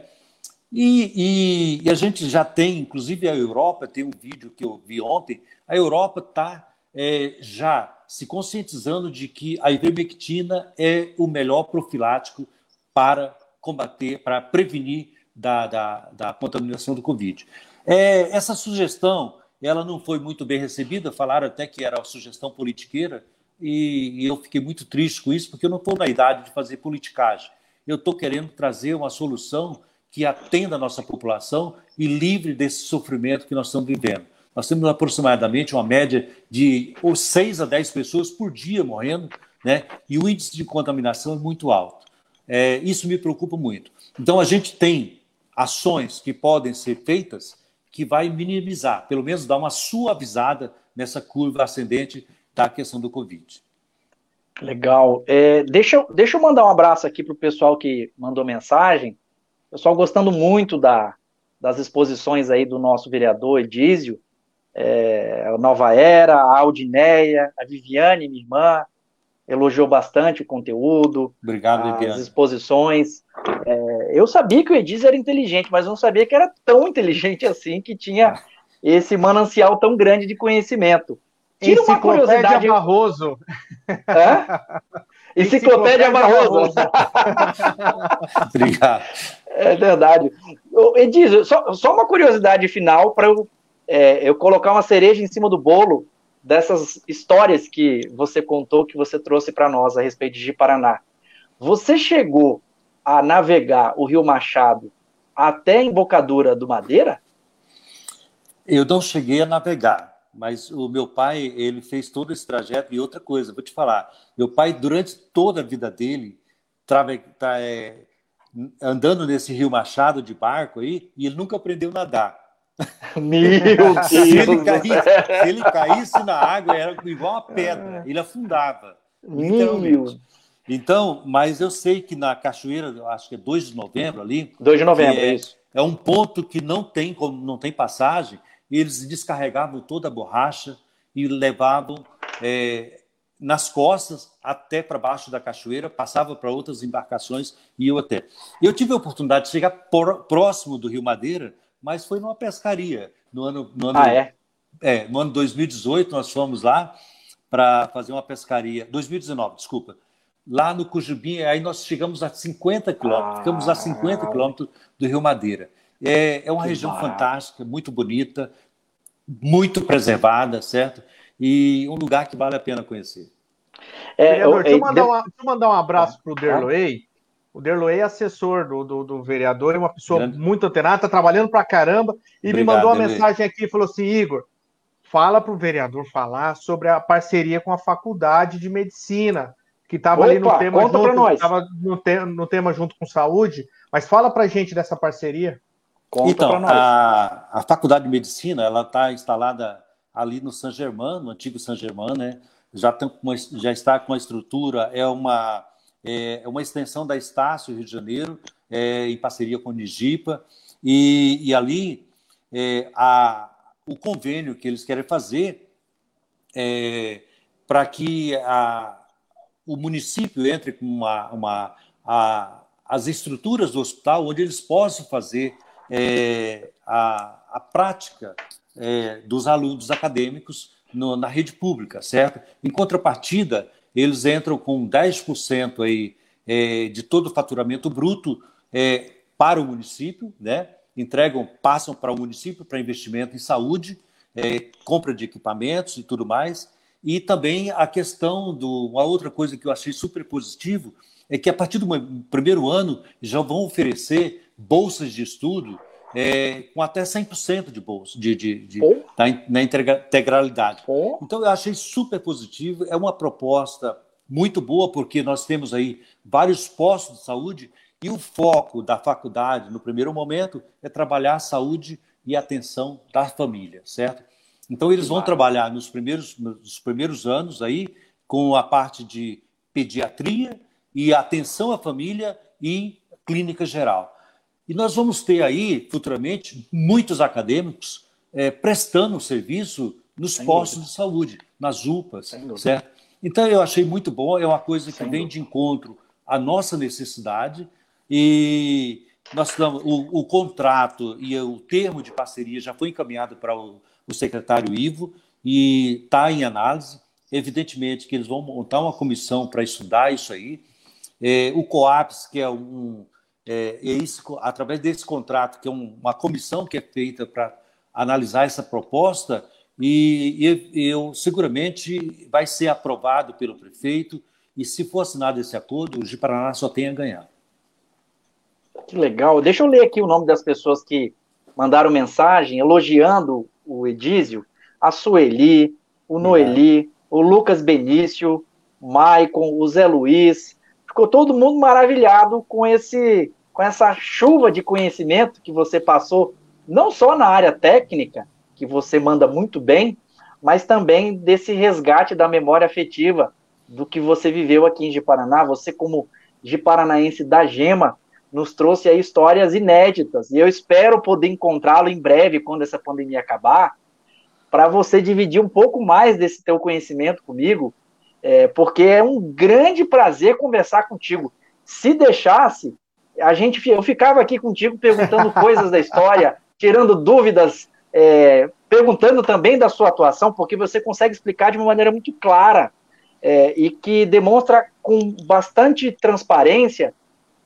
E, e, e, a gente já tem, inclusive a Europa, tem um vídeo que eu vi ontem, a Europa está é, já se conscientizando de que a ivermectina é o melhor profilático para combater, para prevenir da, da, da contaminação do Covid. É, essa sugestão ela não foi muito bem recebida, falaram até que era uma sugestão politiqueira, e, e eu fiquei muito triste com isso, porque eu não estou na idade de fazer politicagem. Eu estou querendo trazer uma solução que atenda a nossa população e livre desse sofrimento que nós estamos vivendo. Nós temos aproximadamente uma média de 6 a 10 pessoas por dia morrendo, né? e o índice de contaminação é muito alto. É, isso me preocupa muito. Então, a gente tem ações que podem ser feitas que vai minimizar, pelo menos dar uma suavizada nessa curva ascendente da questão do Covid.
Legal. É, deixa, deixa eu mandar um abraço aqui para o pessoal que mandou mensagem. Pessoal gostando muito da, das exposições aí do nosso vereador Edísio é, a Nova Era, a Aldineia, a Viviane, minha irmã, elogiou bastante o conteúdo,
Obrigado,
as
Viviane.
exposições. É, eu sabia que o Ediz era inteligente, mas não sabia que era tão inteligente assim, que tinha esse manancial tão grande de conhecimento.
Tira uma curiosidade. Barroso.
Hã? Enciclopédia Barroso.
Obrigado.
É verdade. Ediz, só, só uma curiosidade final para eu é, eu colocar uma cereja em cima do bolo dessas histórias que você contou, que você trouxe para nós a respeito de Paraná. Você chegou a navegar o Rio Machado até a embocadura do Madeira?
Eu não cheguei a navegar, mas o meu pai ele fez todo esse trajeto e outra coisa, vou te falar, meu pai durante toda a vida dele trave, é, andando nesse Rio Machado de barco aí e ele nunca aprendeu a nadar.
Meu Deus! se, ele
caísse, se ele caísse na água, era igual uma pedra, ele afundava. Literalmente. Então, mas eu sei que na cachoeira, acho que é 2 de novembro ali.
2 de novembro, é, isso.
É um ponto que não tem como não tem passagem, eles descarregavam toda a borracha e levavam é, nas costas até para baixo da cachoeira, passava para outras embarcações e eu até. Eu tive a oportunidade de chegar por, próximo do Rio Madeira, mas foi numa pescaria. No ano, no ano,
ah, é?
É, no ano 2018 nós fomos lá para fazer uma pescaria. 2019, desculpa. Lá no Cujubim, aí nós chegamos a 50 quilômetros, ah, ficamos a 50 quilômetros do Rio Madeira. É, é uma região barato. fantástica, muito bonita, muito preservada, certo? E um lugar que vale a pena conhecer.
É, Vereador, deixa, eu mandar um, deixa eu mandar um abraço para o Derloei. O Derloei é assessor do, do, do vereador, é uma pessoa Grande. muito antenada, está trabalhando pra caramba, e Obrigado, me mandou uma mensagem aqui e falou assim: Igor, fala para o vereador falar sobre a parceria com a faculdade de medicina, que estava ali no tema junto, estava no, te, no tema junto com saúde, mas fala para gente dessa parceria.
Conta então, a, a Faculdade de Medicina, ela está instalada ali no San Germain, no antigo San Germain, né? Já, tem uma, já está com uma estrutura, é uma, é, é uma extensão da Estácio Rio de Janeiro, é, em parceria com o Nigipa, e, e ali é, a, o convênio que eles querem fazer é, para que a, o município entre com uma, uma a, as estruturas do hospital onde eles possam fazer é, a, a prática é, dos alunos acadêmicos no, na rede pública, certo? Em contrapartida, eles entram com 10% aí, é, de todo o faturamento bruto é, para o município, né? entregam, passam para o município para investimento em saúde, é, compra de equipamentos e tudo mais. E também a questão do. Uma outra coisa que eu achei super positivo é que a partir do primeiro ano já vão oferecer bolsas de estudo é, com até 100% de bolsa, de, de, de na, na, integralidade. Então, eu achei super positivo. É uma proposta muito boa, porque nós temos aí vários postos de saúde e o foco da faculdade, no primeiro momento, é trabalhar a saúde e a atenção da família, certo? Então, eles vão trabalhar nos primeiros, nos primeiros anos aí com a parte de pediatria e atenção à família e clínica geral. E nós vamos ter aí, futuramente, muitos acadêmicos é, prestando serviço nos Sem postos dúvida. de saúde, nas UPAs, certo? Então, eu achei muito bom, é uma coisa que Sem vem dúvida. de encontro à nossa necessidade e nós o, o, contrato e o termo de parceria já foi encaminhado para o, o secretário Ivo e está em análise. Evidentemente que eles vão montar uma comissão para estudar isso aí. É, o COAPS, que é um. É, é isso, através desse contrato, que é um, uma comissão que é feita para analisar essa proposta, e, e eu seguramente vai ser aprovado pelo prefeito, e se for assinado esse acordo, o de Paraná só tem a ganhar.
Que legal. Deixa eu ler aqui o nome das pessoas que mandaram mensagem elogiando o Edísio. A Sueli, o Noeli, o Lucas Benício, o Maicon, o Zé Luiz. Ficou todo mundo maravilhado com esse com essa chuva de conhecimento que você passou, não só na área técnica, que você manda muito bem, mas também desse resgate da memória afetiva do que você viveu aqui em Paraná. Você, como Paranaense da Gema, nos trouxe aí histórias inéditas. E eu espero poder encontrá-lo em breve, quando essa pandemia acabar, para você dividir um pouco mais desse teu conhecimento comigo, é, porque é um grande prazer conversar contigo. Se deixasse, a gente, eu ficava aqui contigo perguntando coisas da história, tirando dúvidas, é, perguntando também da sua atuação, porque você consegue explicar de uma maneira muito clara é, e que demonstra com bastante transparência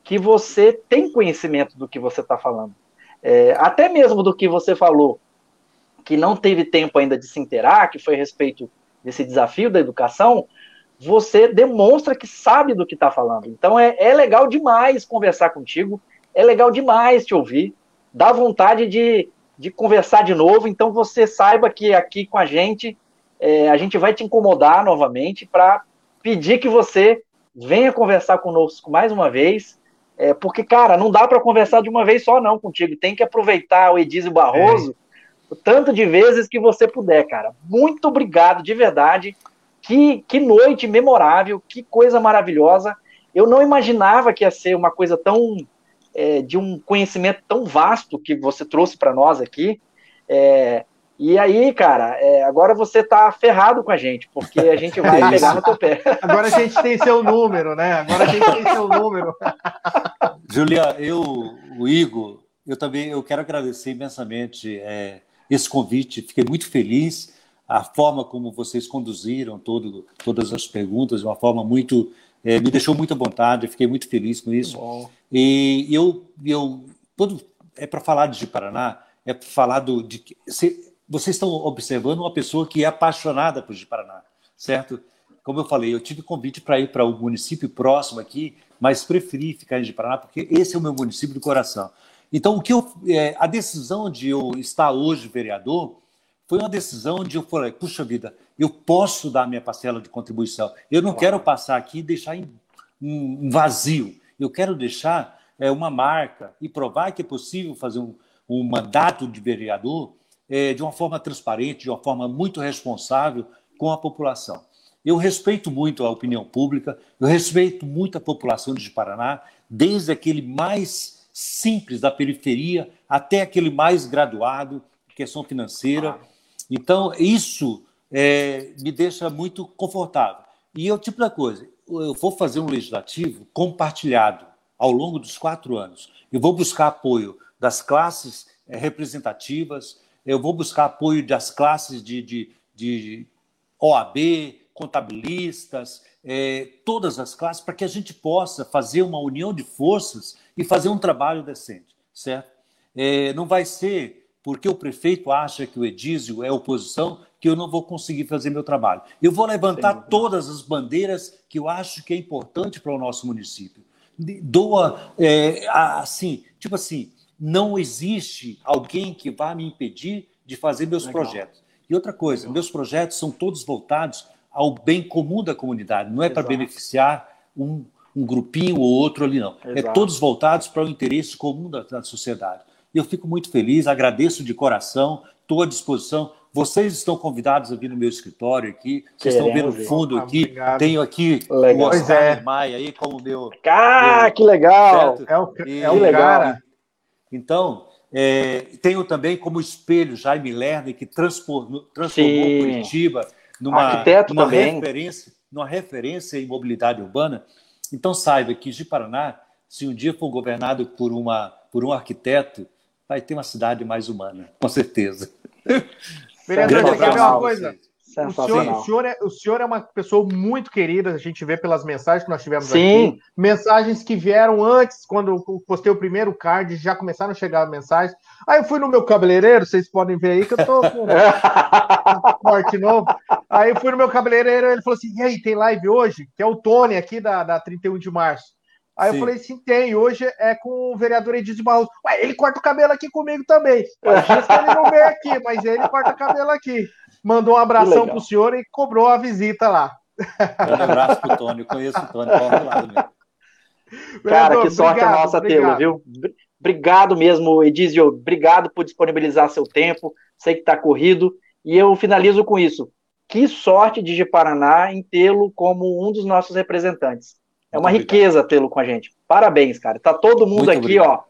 que você tem conhecimento do que você está falando. É, até mesmo do que você falou, que não teve tempo ainda de se inteirar, que foi a respeito desse desafio da educação, você demonstra que sabe do que está falando. Então é, é legal demais conversar contigo, é legal demais te ouvir, dá vontade de, de conversar de novo. Então você saiba que aqui com a gente, é, a gente vai te incomodar novamente para pedir que você venha conversar conosco mais uma vez é, porque, cara, não dá para conversar de uma vez só, não, contigo. Tem que aproveitar o Edizio Barroso é. tanto de vezes que você puder, cara. Muito obrigado, de verdade. Que, que noite memorável, que coisa maravilhosa. Eu não imaginava que ia ser uma coisa tão. É, de um conhecimento tão vasto que você trouxe para nós aqui. É, e aí, cara, é, agora você tá ferrado com a gente, porque a gente vai pegar no teu pé.
Agora a gente tem seu número, né? Agora a gente tem seu número.
Julia, eu, o Igor, eu também eu quero agradecer imensamente é, esse convite. Fiquei muito feliz a forma como vocês conduziram todo, todas as perguntas, de uma forma muito é, me deixou muito à vontade. Fiquei muito feliz com isso. Bom. E eu, eu quando é para falar de Paraná, é para falar do, de se, vocês estão observando uma pessoa que é apaixonada por Paraná, certo? Como eu falei, eu tive convite para ir para o município próximo aqui, mas preferi ficar em Paraná porque esse é o meu município do coração. Então, o que eu, é, a decisão de eu estar hoje vereador foi uma decisão onde eu falei, puxa vida, eu posso dar minha parcela de contribuição. Eu não quero passar aqui e deixar um vazio. Eu quero deixar é, uma marca e provar que é possível fazer um, um mandato de vereador é, de uma forma transparente, de uma forma muito responsável com a população. Eu respeito muito a opinião pública, eu respeito muito a população de Paraná, desde aquele mais simples da periferia até aquele mais graduado, questão financeira. Então, isso é, me deixa muito confortável. E o tipo da coisa, eu vou fazer um legislativo compartilhado ao longo dos quatro anos. Eu vou buscar apoio das classes é, representativas, eu vou buscar apoio das classes de, de, de OAB, contabilistas, é, todas as classes, para que a gente possa fazer uma união de forças e fazer um trabalho decente, certo? É, não vai ser porque o prefeito acha que o Edísio é oposição que eu não vou conseguir fazer meu trabalho. Eu vou levantar todas as bandeiras que eu acho que é importante para o nosso município. Doa, é, assim, tipo assim, não existe alguém que vá me impedir de fazer meus Legal. projetos. E outra coisa, Legal. meus projetos são todos voltados ao bem comum da comunidade, não é para beneficiar um, um grupinho ou outro ali, não. É Exato. É todos voltados para o interesse comum da, da sociedade. Eu fico muito feliz, agradeço de coração, estou à disposição. Vocês estão convidados a vir no meu escritório aqui. Vocês estão vendo o fundo ah, aqui. Obrigado. Tenho aqui
legal.
o Oscar é. Maia aí como meu.
Ah, meu, que legal!
Certo? É o, e, é o legal. cara.
Então, é, tenho também como espelho Jaime Lerner, que transformou, transformou Curitiba numa,
Arquiteto
numa referência, numa referência em mobilidade urbana. Então, saiba que de Paraná, se um dia for governado por, uma, por um arquiteto, vai ter uma cidade mais humana, com certeza.
Vereador, quer ver uma coisa? O senhor, o, senhor é, o senhor é uma pessoa muito querida, a gente vê pelas mensagens que nós tivemos Sim. aqui. Mensagens que vieram antes, quando eu postei o primeiro card, já começaram a chegar mensagens. Aí eu fui no meu cabeleireiro, vocês podem ver aí que eu tô com corte novo. Aí eu fui no meu cabeleireiro, ele falou assim: e aí, tem live hoje? Que é o Tony aqui da, da 31 de março. Aí sim. eu falei, sim, tem. Hoje é com o vereador Edith Barroso. Ué, ele corta o cabelo aqui comigo também. Às vezes ele não vem aqui, mas ele corta o cabelo aqui. Mandou um abração pro senhor e cobrou a visita lá.
Um abraço pro Tony, eu conheço o Tony, qual lado mesmo.
Cara, que sorte obrigado, a nossa obrigado. tê viu? Obrigado mesmo, Edizio. Obrigado por disponibilizar seu tempo. Sei que está corrido. E eu finalizo com isso. Que sorte de Paraná em tê-lo como um dos nossos representantes. É uma riqueza tê-lo com a gente. Parabéns, cara. Tá todo mundo muito aqui, obrigado. ó.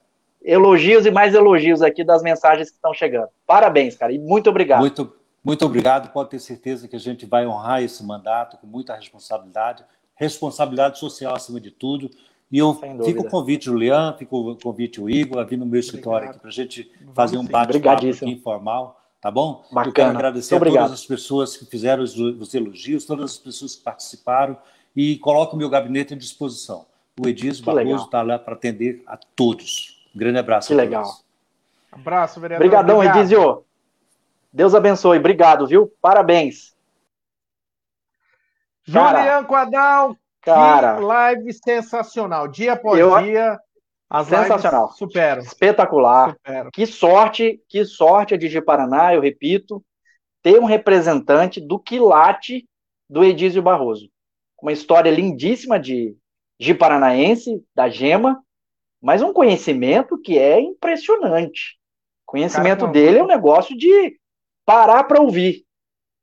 Elogios e mais elogios aqui das mensagens que estão chegando. Parabéns, cara. E muito obrigado.
Muito, muito obrigado. Pode ter certeza que a gente vai honrar esse mandato com muita responsabilidade. Responsabilidade social acima de tudo. E eu fico o convite, Julian, fico o convite, o Igor, a vir no meu escritório Obrigado. aqui para a gente fazer um bate-papo informal, tá bom?
Bacana.
Eu quero agradecer a todas as pessoas que fizeram os, os elogios, todas as pessoas que participaram e coloco o meu gabinete à disposição. O Edis Barroso está lá para atender a todos. Um grande abraço.
Que legal.
Todos. Abraço, vereador.
Obrigadão, Obrigado. Edizio. Deus abençoe. Obrigado, viu? Parabéns.
Julian Quadal, cara, que live sensacional. Dia após eu... dia.
As sensacional.
Superam.
Espetacular. Superam. Que sorte, que sorte a Digi Paraná, eu repito, ter um representante do quilate do Edísio Barroso uma história lindíssima de, de paranaense, da Gema, mas um conhecimento que é impressionante. O conhecimento dele é um negócio de parar para ouvir.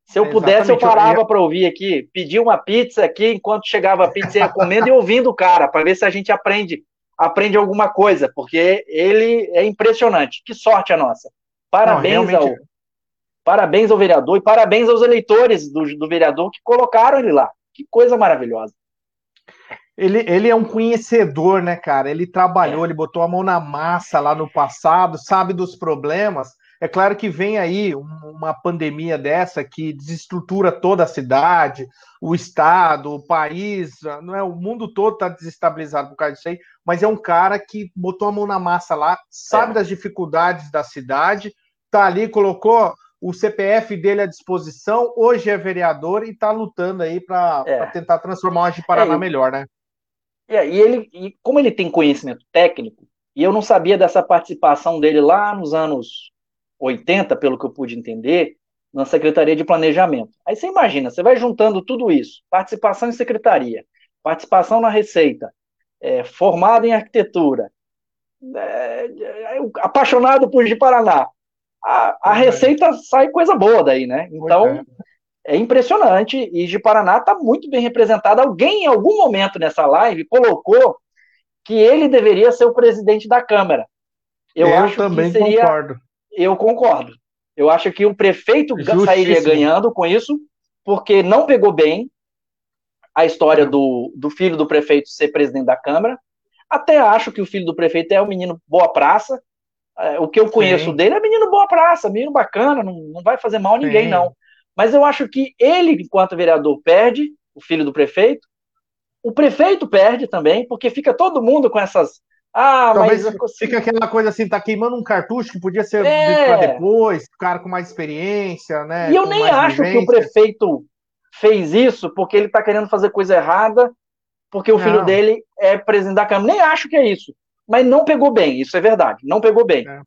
Se eu é, pudesse, eu parava para ouvir aqui, pedir uma pizza aqui, enquanto chegava a pizza, ia comendo e ouvindo o cara, para ver se a gente aprende aprende alguma coisa, porque ele é impressionante. Que sorte a nossa. Parabéns Não, ao parabéns ao vereador e parabéns aos eleitores do, do vereador que colocaram ele lá. Que coisa maravilhosa.
Ele, ele é um conhecedor, né, cara? Ele trabalhou, é. ele botou a mão na massa lá no passado, sabe dos problemas. É claro que vem aí uma pandemia dessa que desestrutura toda a cidade, o estado, o país, não é? O mundo todo está desestabilizado por causa disso aí, mas é um cara que botou a mão na massa lá, sabe é. das dificuldades da cidade, tá ali, colocou o CPF dele à disposição, hoje é vereador e está lutando aí para é. tentar transformar o de Paraná é, melhor, né?
É, e ele, e como ele tem conhecimento técnico, e eu não sabia dessa participação dele lá nos anos 80, pelo que eu pude entender, na Secretaria de Planejamento. Aí você imagina, você vai juntando tudo isso: participação em secretaria, participação na Receita, é, formado em arquitetura, é, é, apaixonado por de Paraná. A, a receita sai coisa boa daí, né? Então, é. é impressionante. E de Paraná está muito bem representado. Alguém, em algum momento nessa live, colocou que ele deveria ser o presidente da Câmara.
Eu, eu também seria... concordo.
Eu concordo. Eu acho que o prefeito Justíssimo. sairia ganhando com isso, porque não pegou bem a história do, do filho do prefeito ser presidente da Câmara. Até acho que o filho do prefeito é um menino boa praça. É, o que eu conheço Sim. dele é menino boa praça, menino bacana, não, não vai fazer mal a ninguém, Sim. não. Mas eu acho que ele, enquanto vereador, perde, o filho do prefeito. O prefeito perde também, porque fica todo mundo com essas ah,
Talvez mas fica aquela coisa assim, tá queimando um cartucho que podia ser é. para depois, cara com mais experiência, né?
E eu nem acho vivência. que o prefeito fez isso porque ele tá querendo fazer coisa errada, porque o não. filho dele é presidente da Câmara. Nem acho que é isso. Mas não pegou bem, isso é verdade, não pegou bem. É.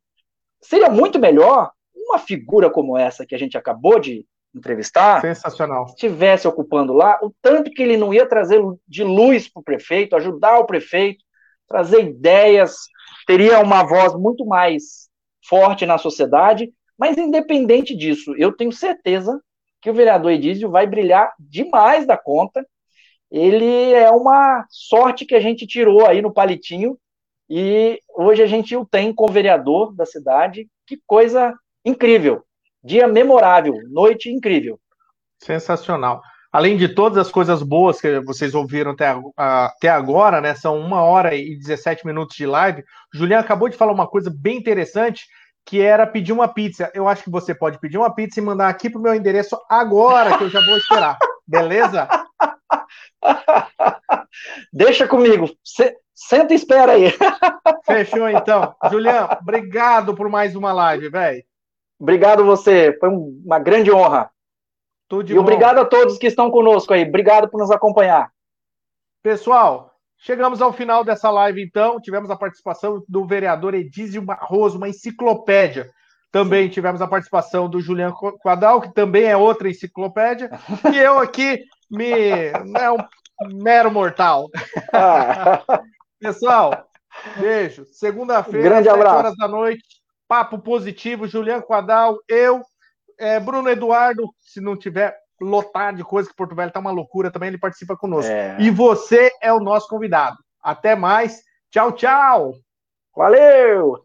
Seria muito melhor uma figura como essa que a gente acabou de entrevistar,
sensacional,
estivesse ocupando lá, o tanto que ele não ia trazer de luz para o prefeito, ajudar o prefeito, trazer ideias, teria uma voz muito mais forte na sociedade, mas independente disso, eu tenho certeza que o vereador Edísio vai brilhar demais da conta. Ele é uma sorte que a gente tirou aí no palitinho e hoje a gente o tem como vereador da cidade. Que coisa incrível! Dia memorável, noite incrível.
Sensacional além de todas as coisas boas que vocês ouviram até, até agora, né? São uma hora e 17 minutos de live. O Juliano acabou de falar uma coisa bem interessante, que era pedir uma pizza. Eu acho que você pode pedir uma pizza e mandar aqui pro meu endereço agora, que eu já vou esperar. Beleza?
Deixa comigo. Senta e espera aí.
Fechou então. Juliano, obrigado por mais uma live, velho.
Obrigado você. Foi uma grande honra. Tudo e bom. obrigado a todos que estão conosco aí. Obrigado por nos acompanhar.
Pessoal, chegamos ao final dessa live, então. Tivemos a participação do vereador Edísio Barroso, uma enciclopédia. Também tivemos a participação do Juliano Quadal, que também é outra enciclopédia. e eu aqui, me, né, um mero mortal. Ah. Pessoal, beijo. Segunda-feira,
Grande 7 abraço.
horas da noite. Papo positivo, Juliano Quadal, eu, é, Bruno Eduardo, se não tiver lotado de coisa, que Porto Velho tá uma loucura também, ele participa conosco. É. E você é o nosso convidado. Até mais. Tchau, tchau.
Valeu!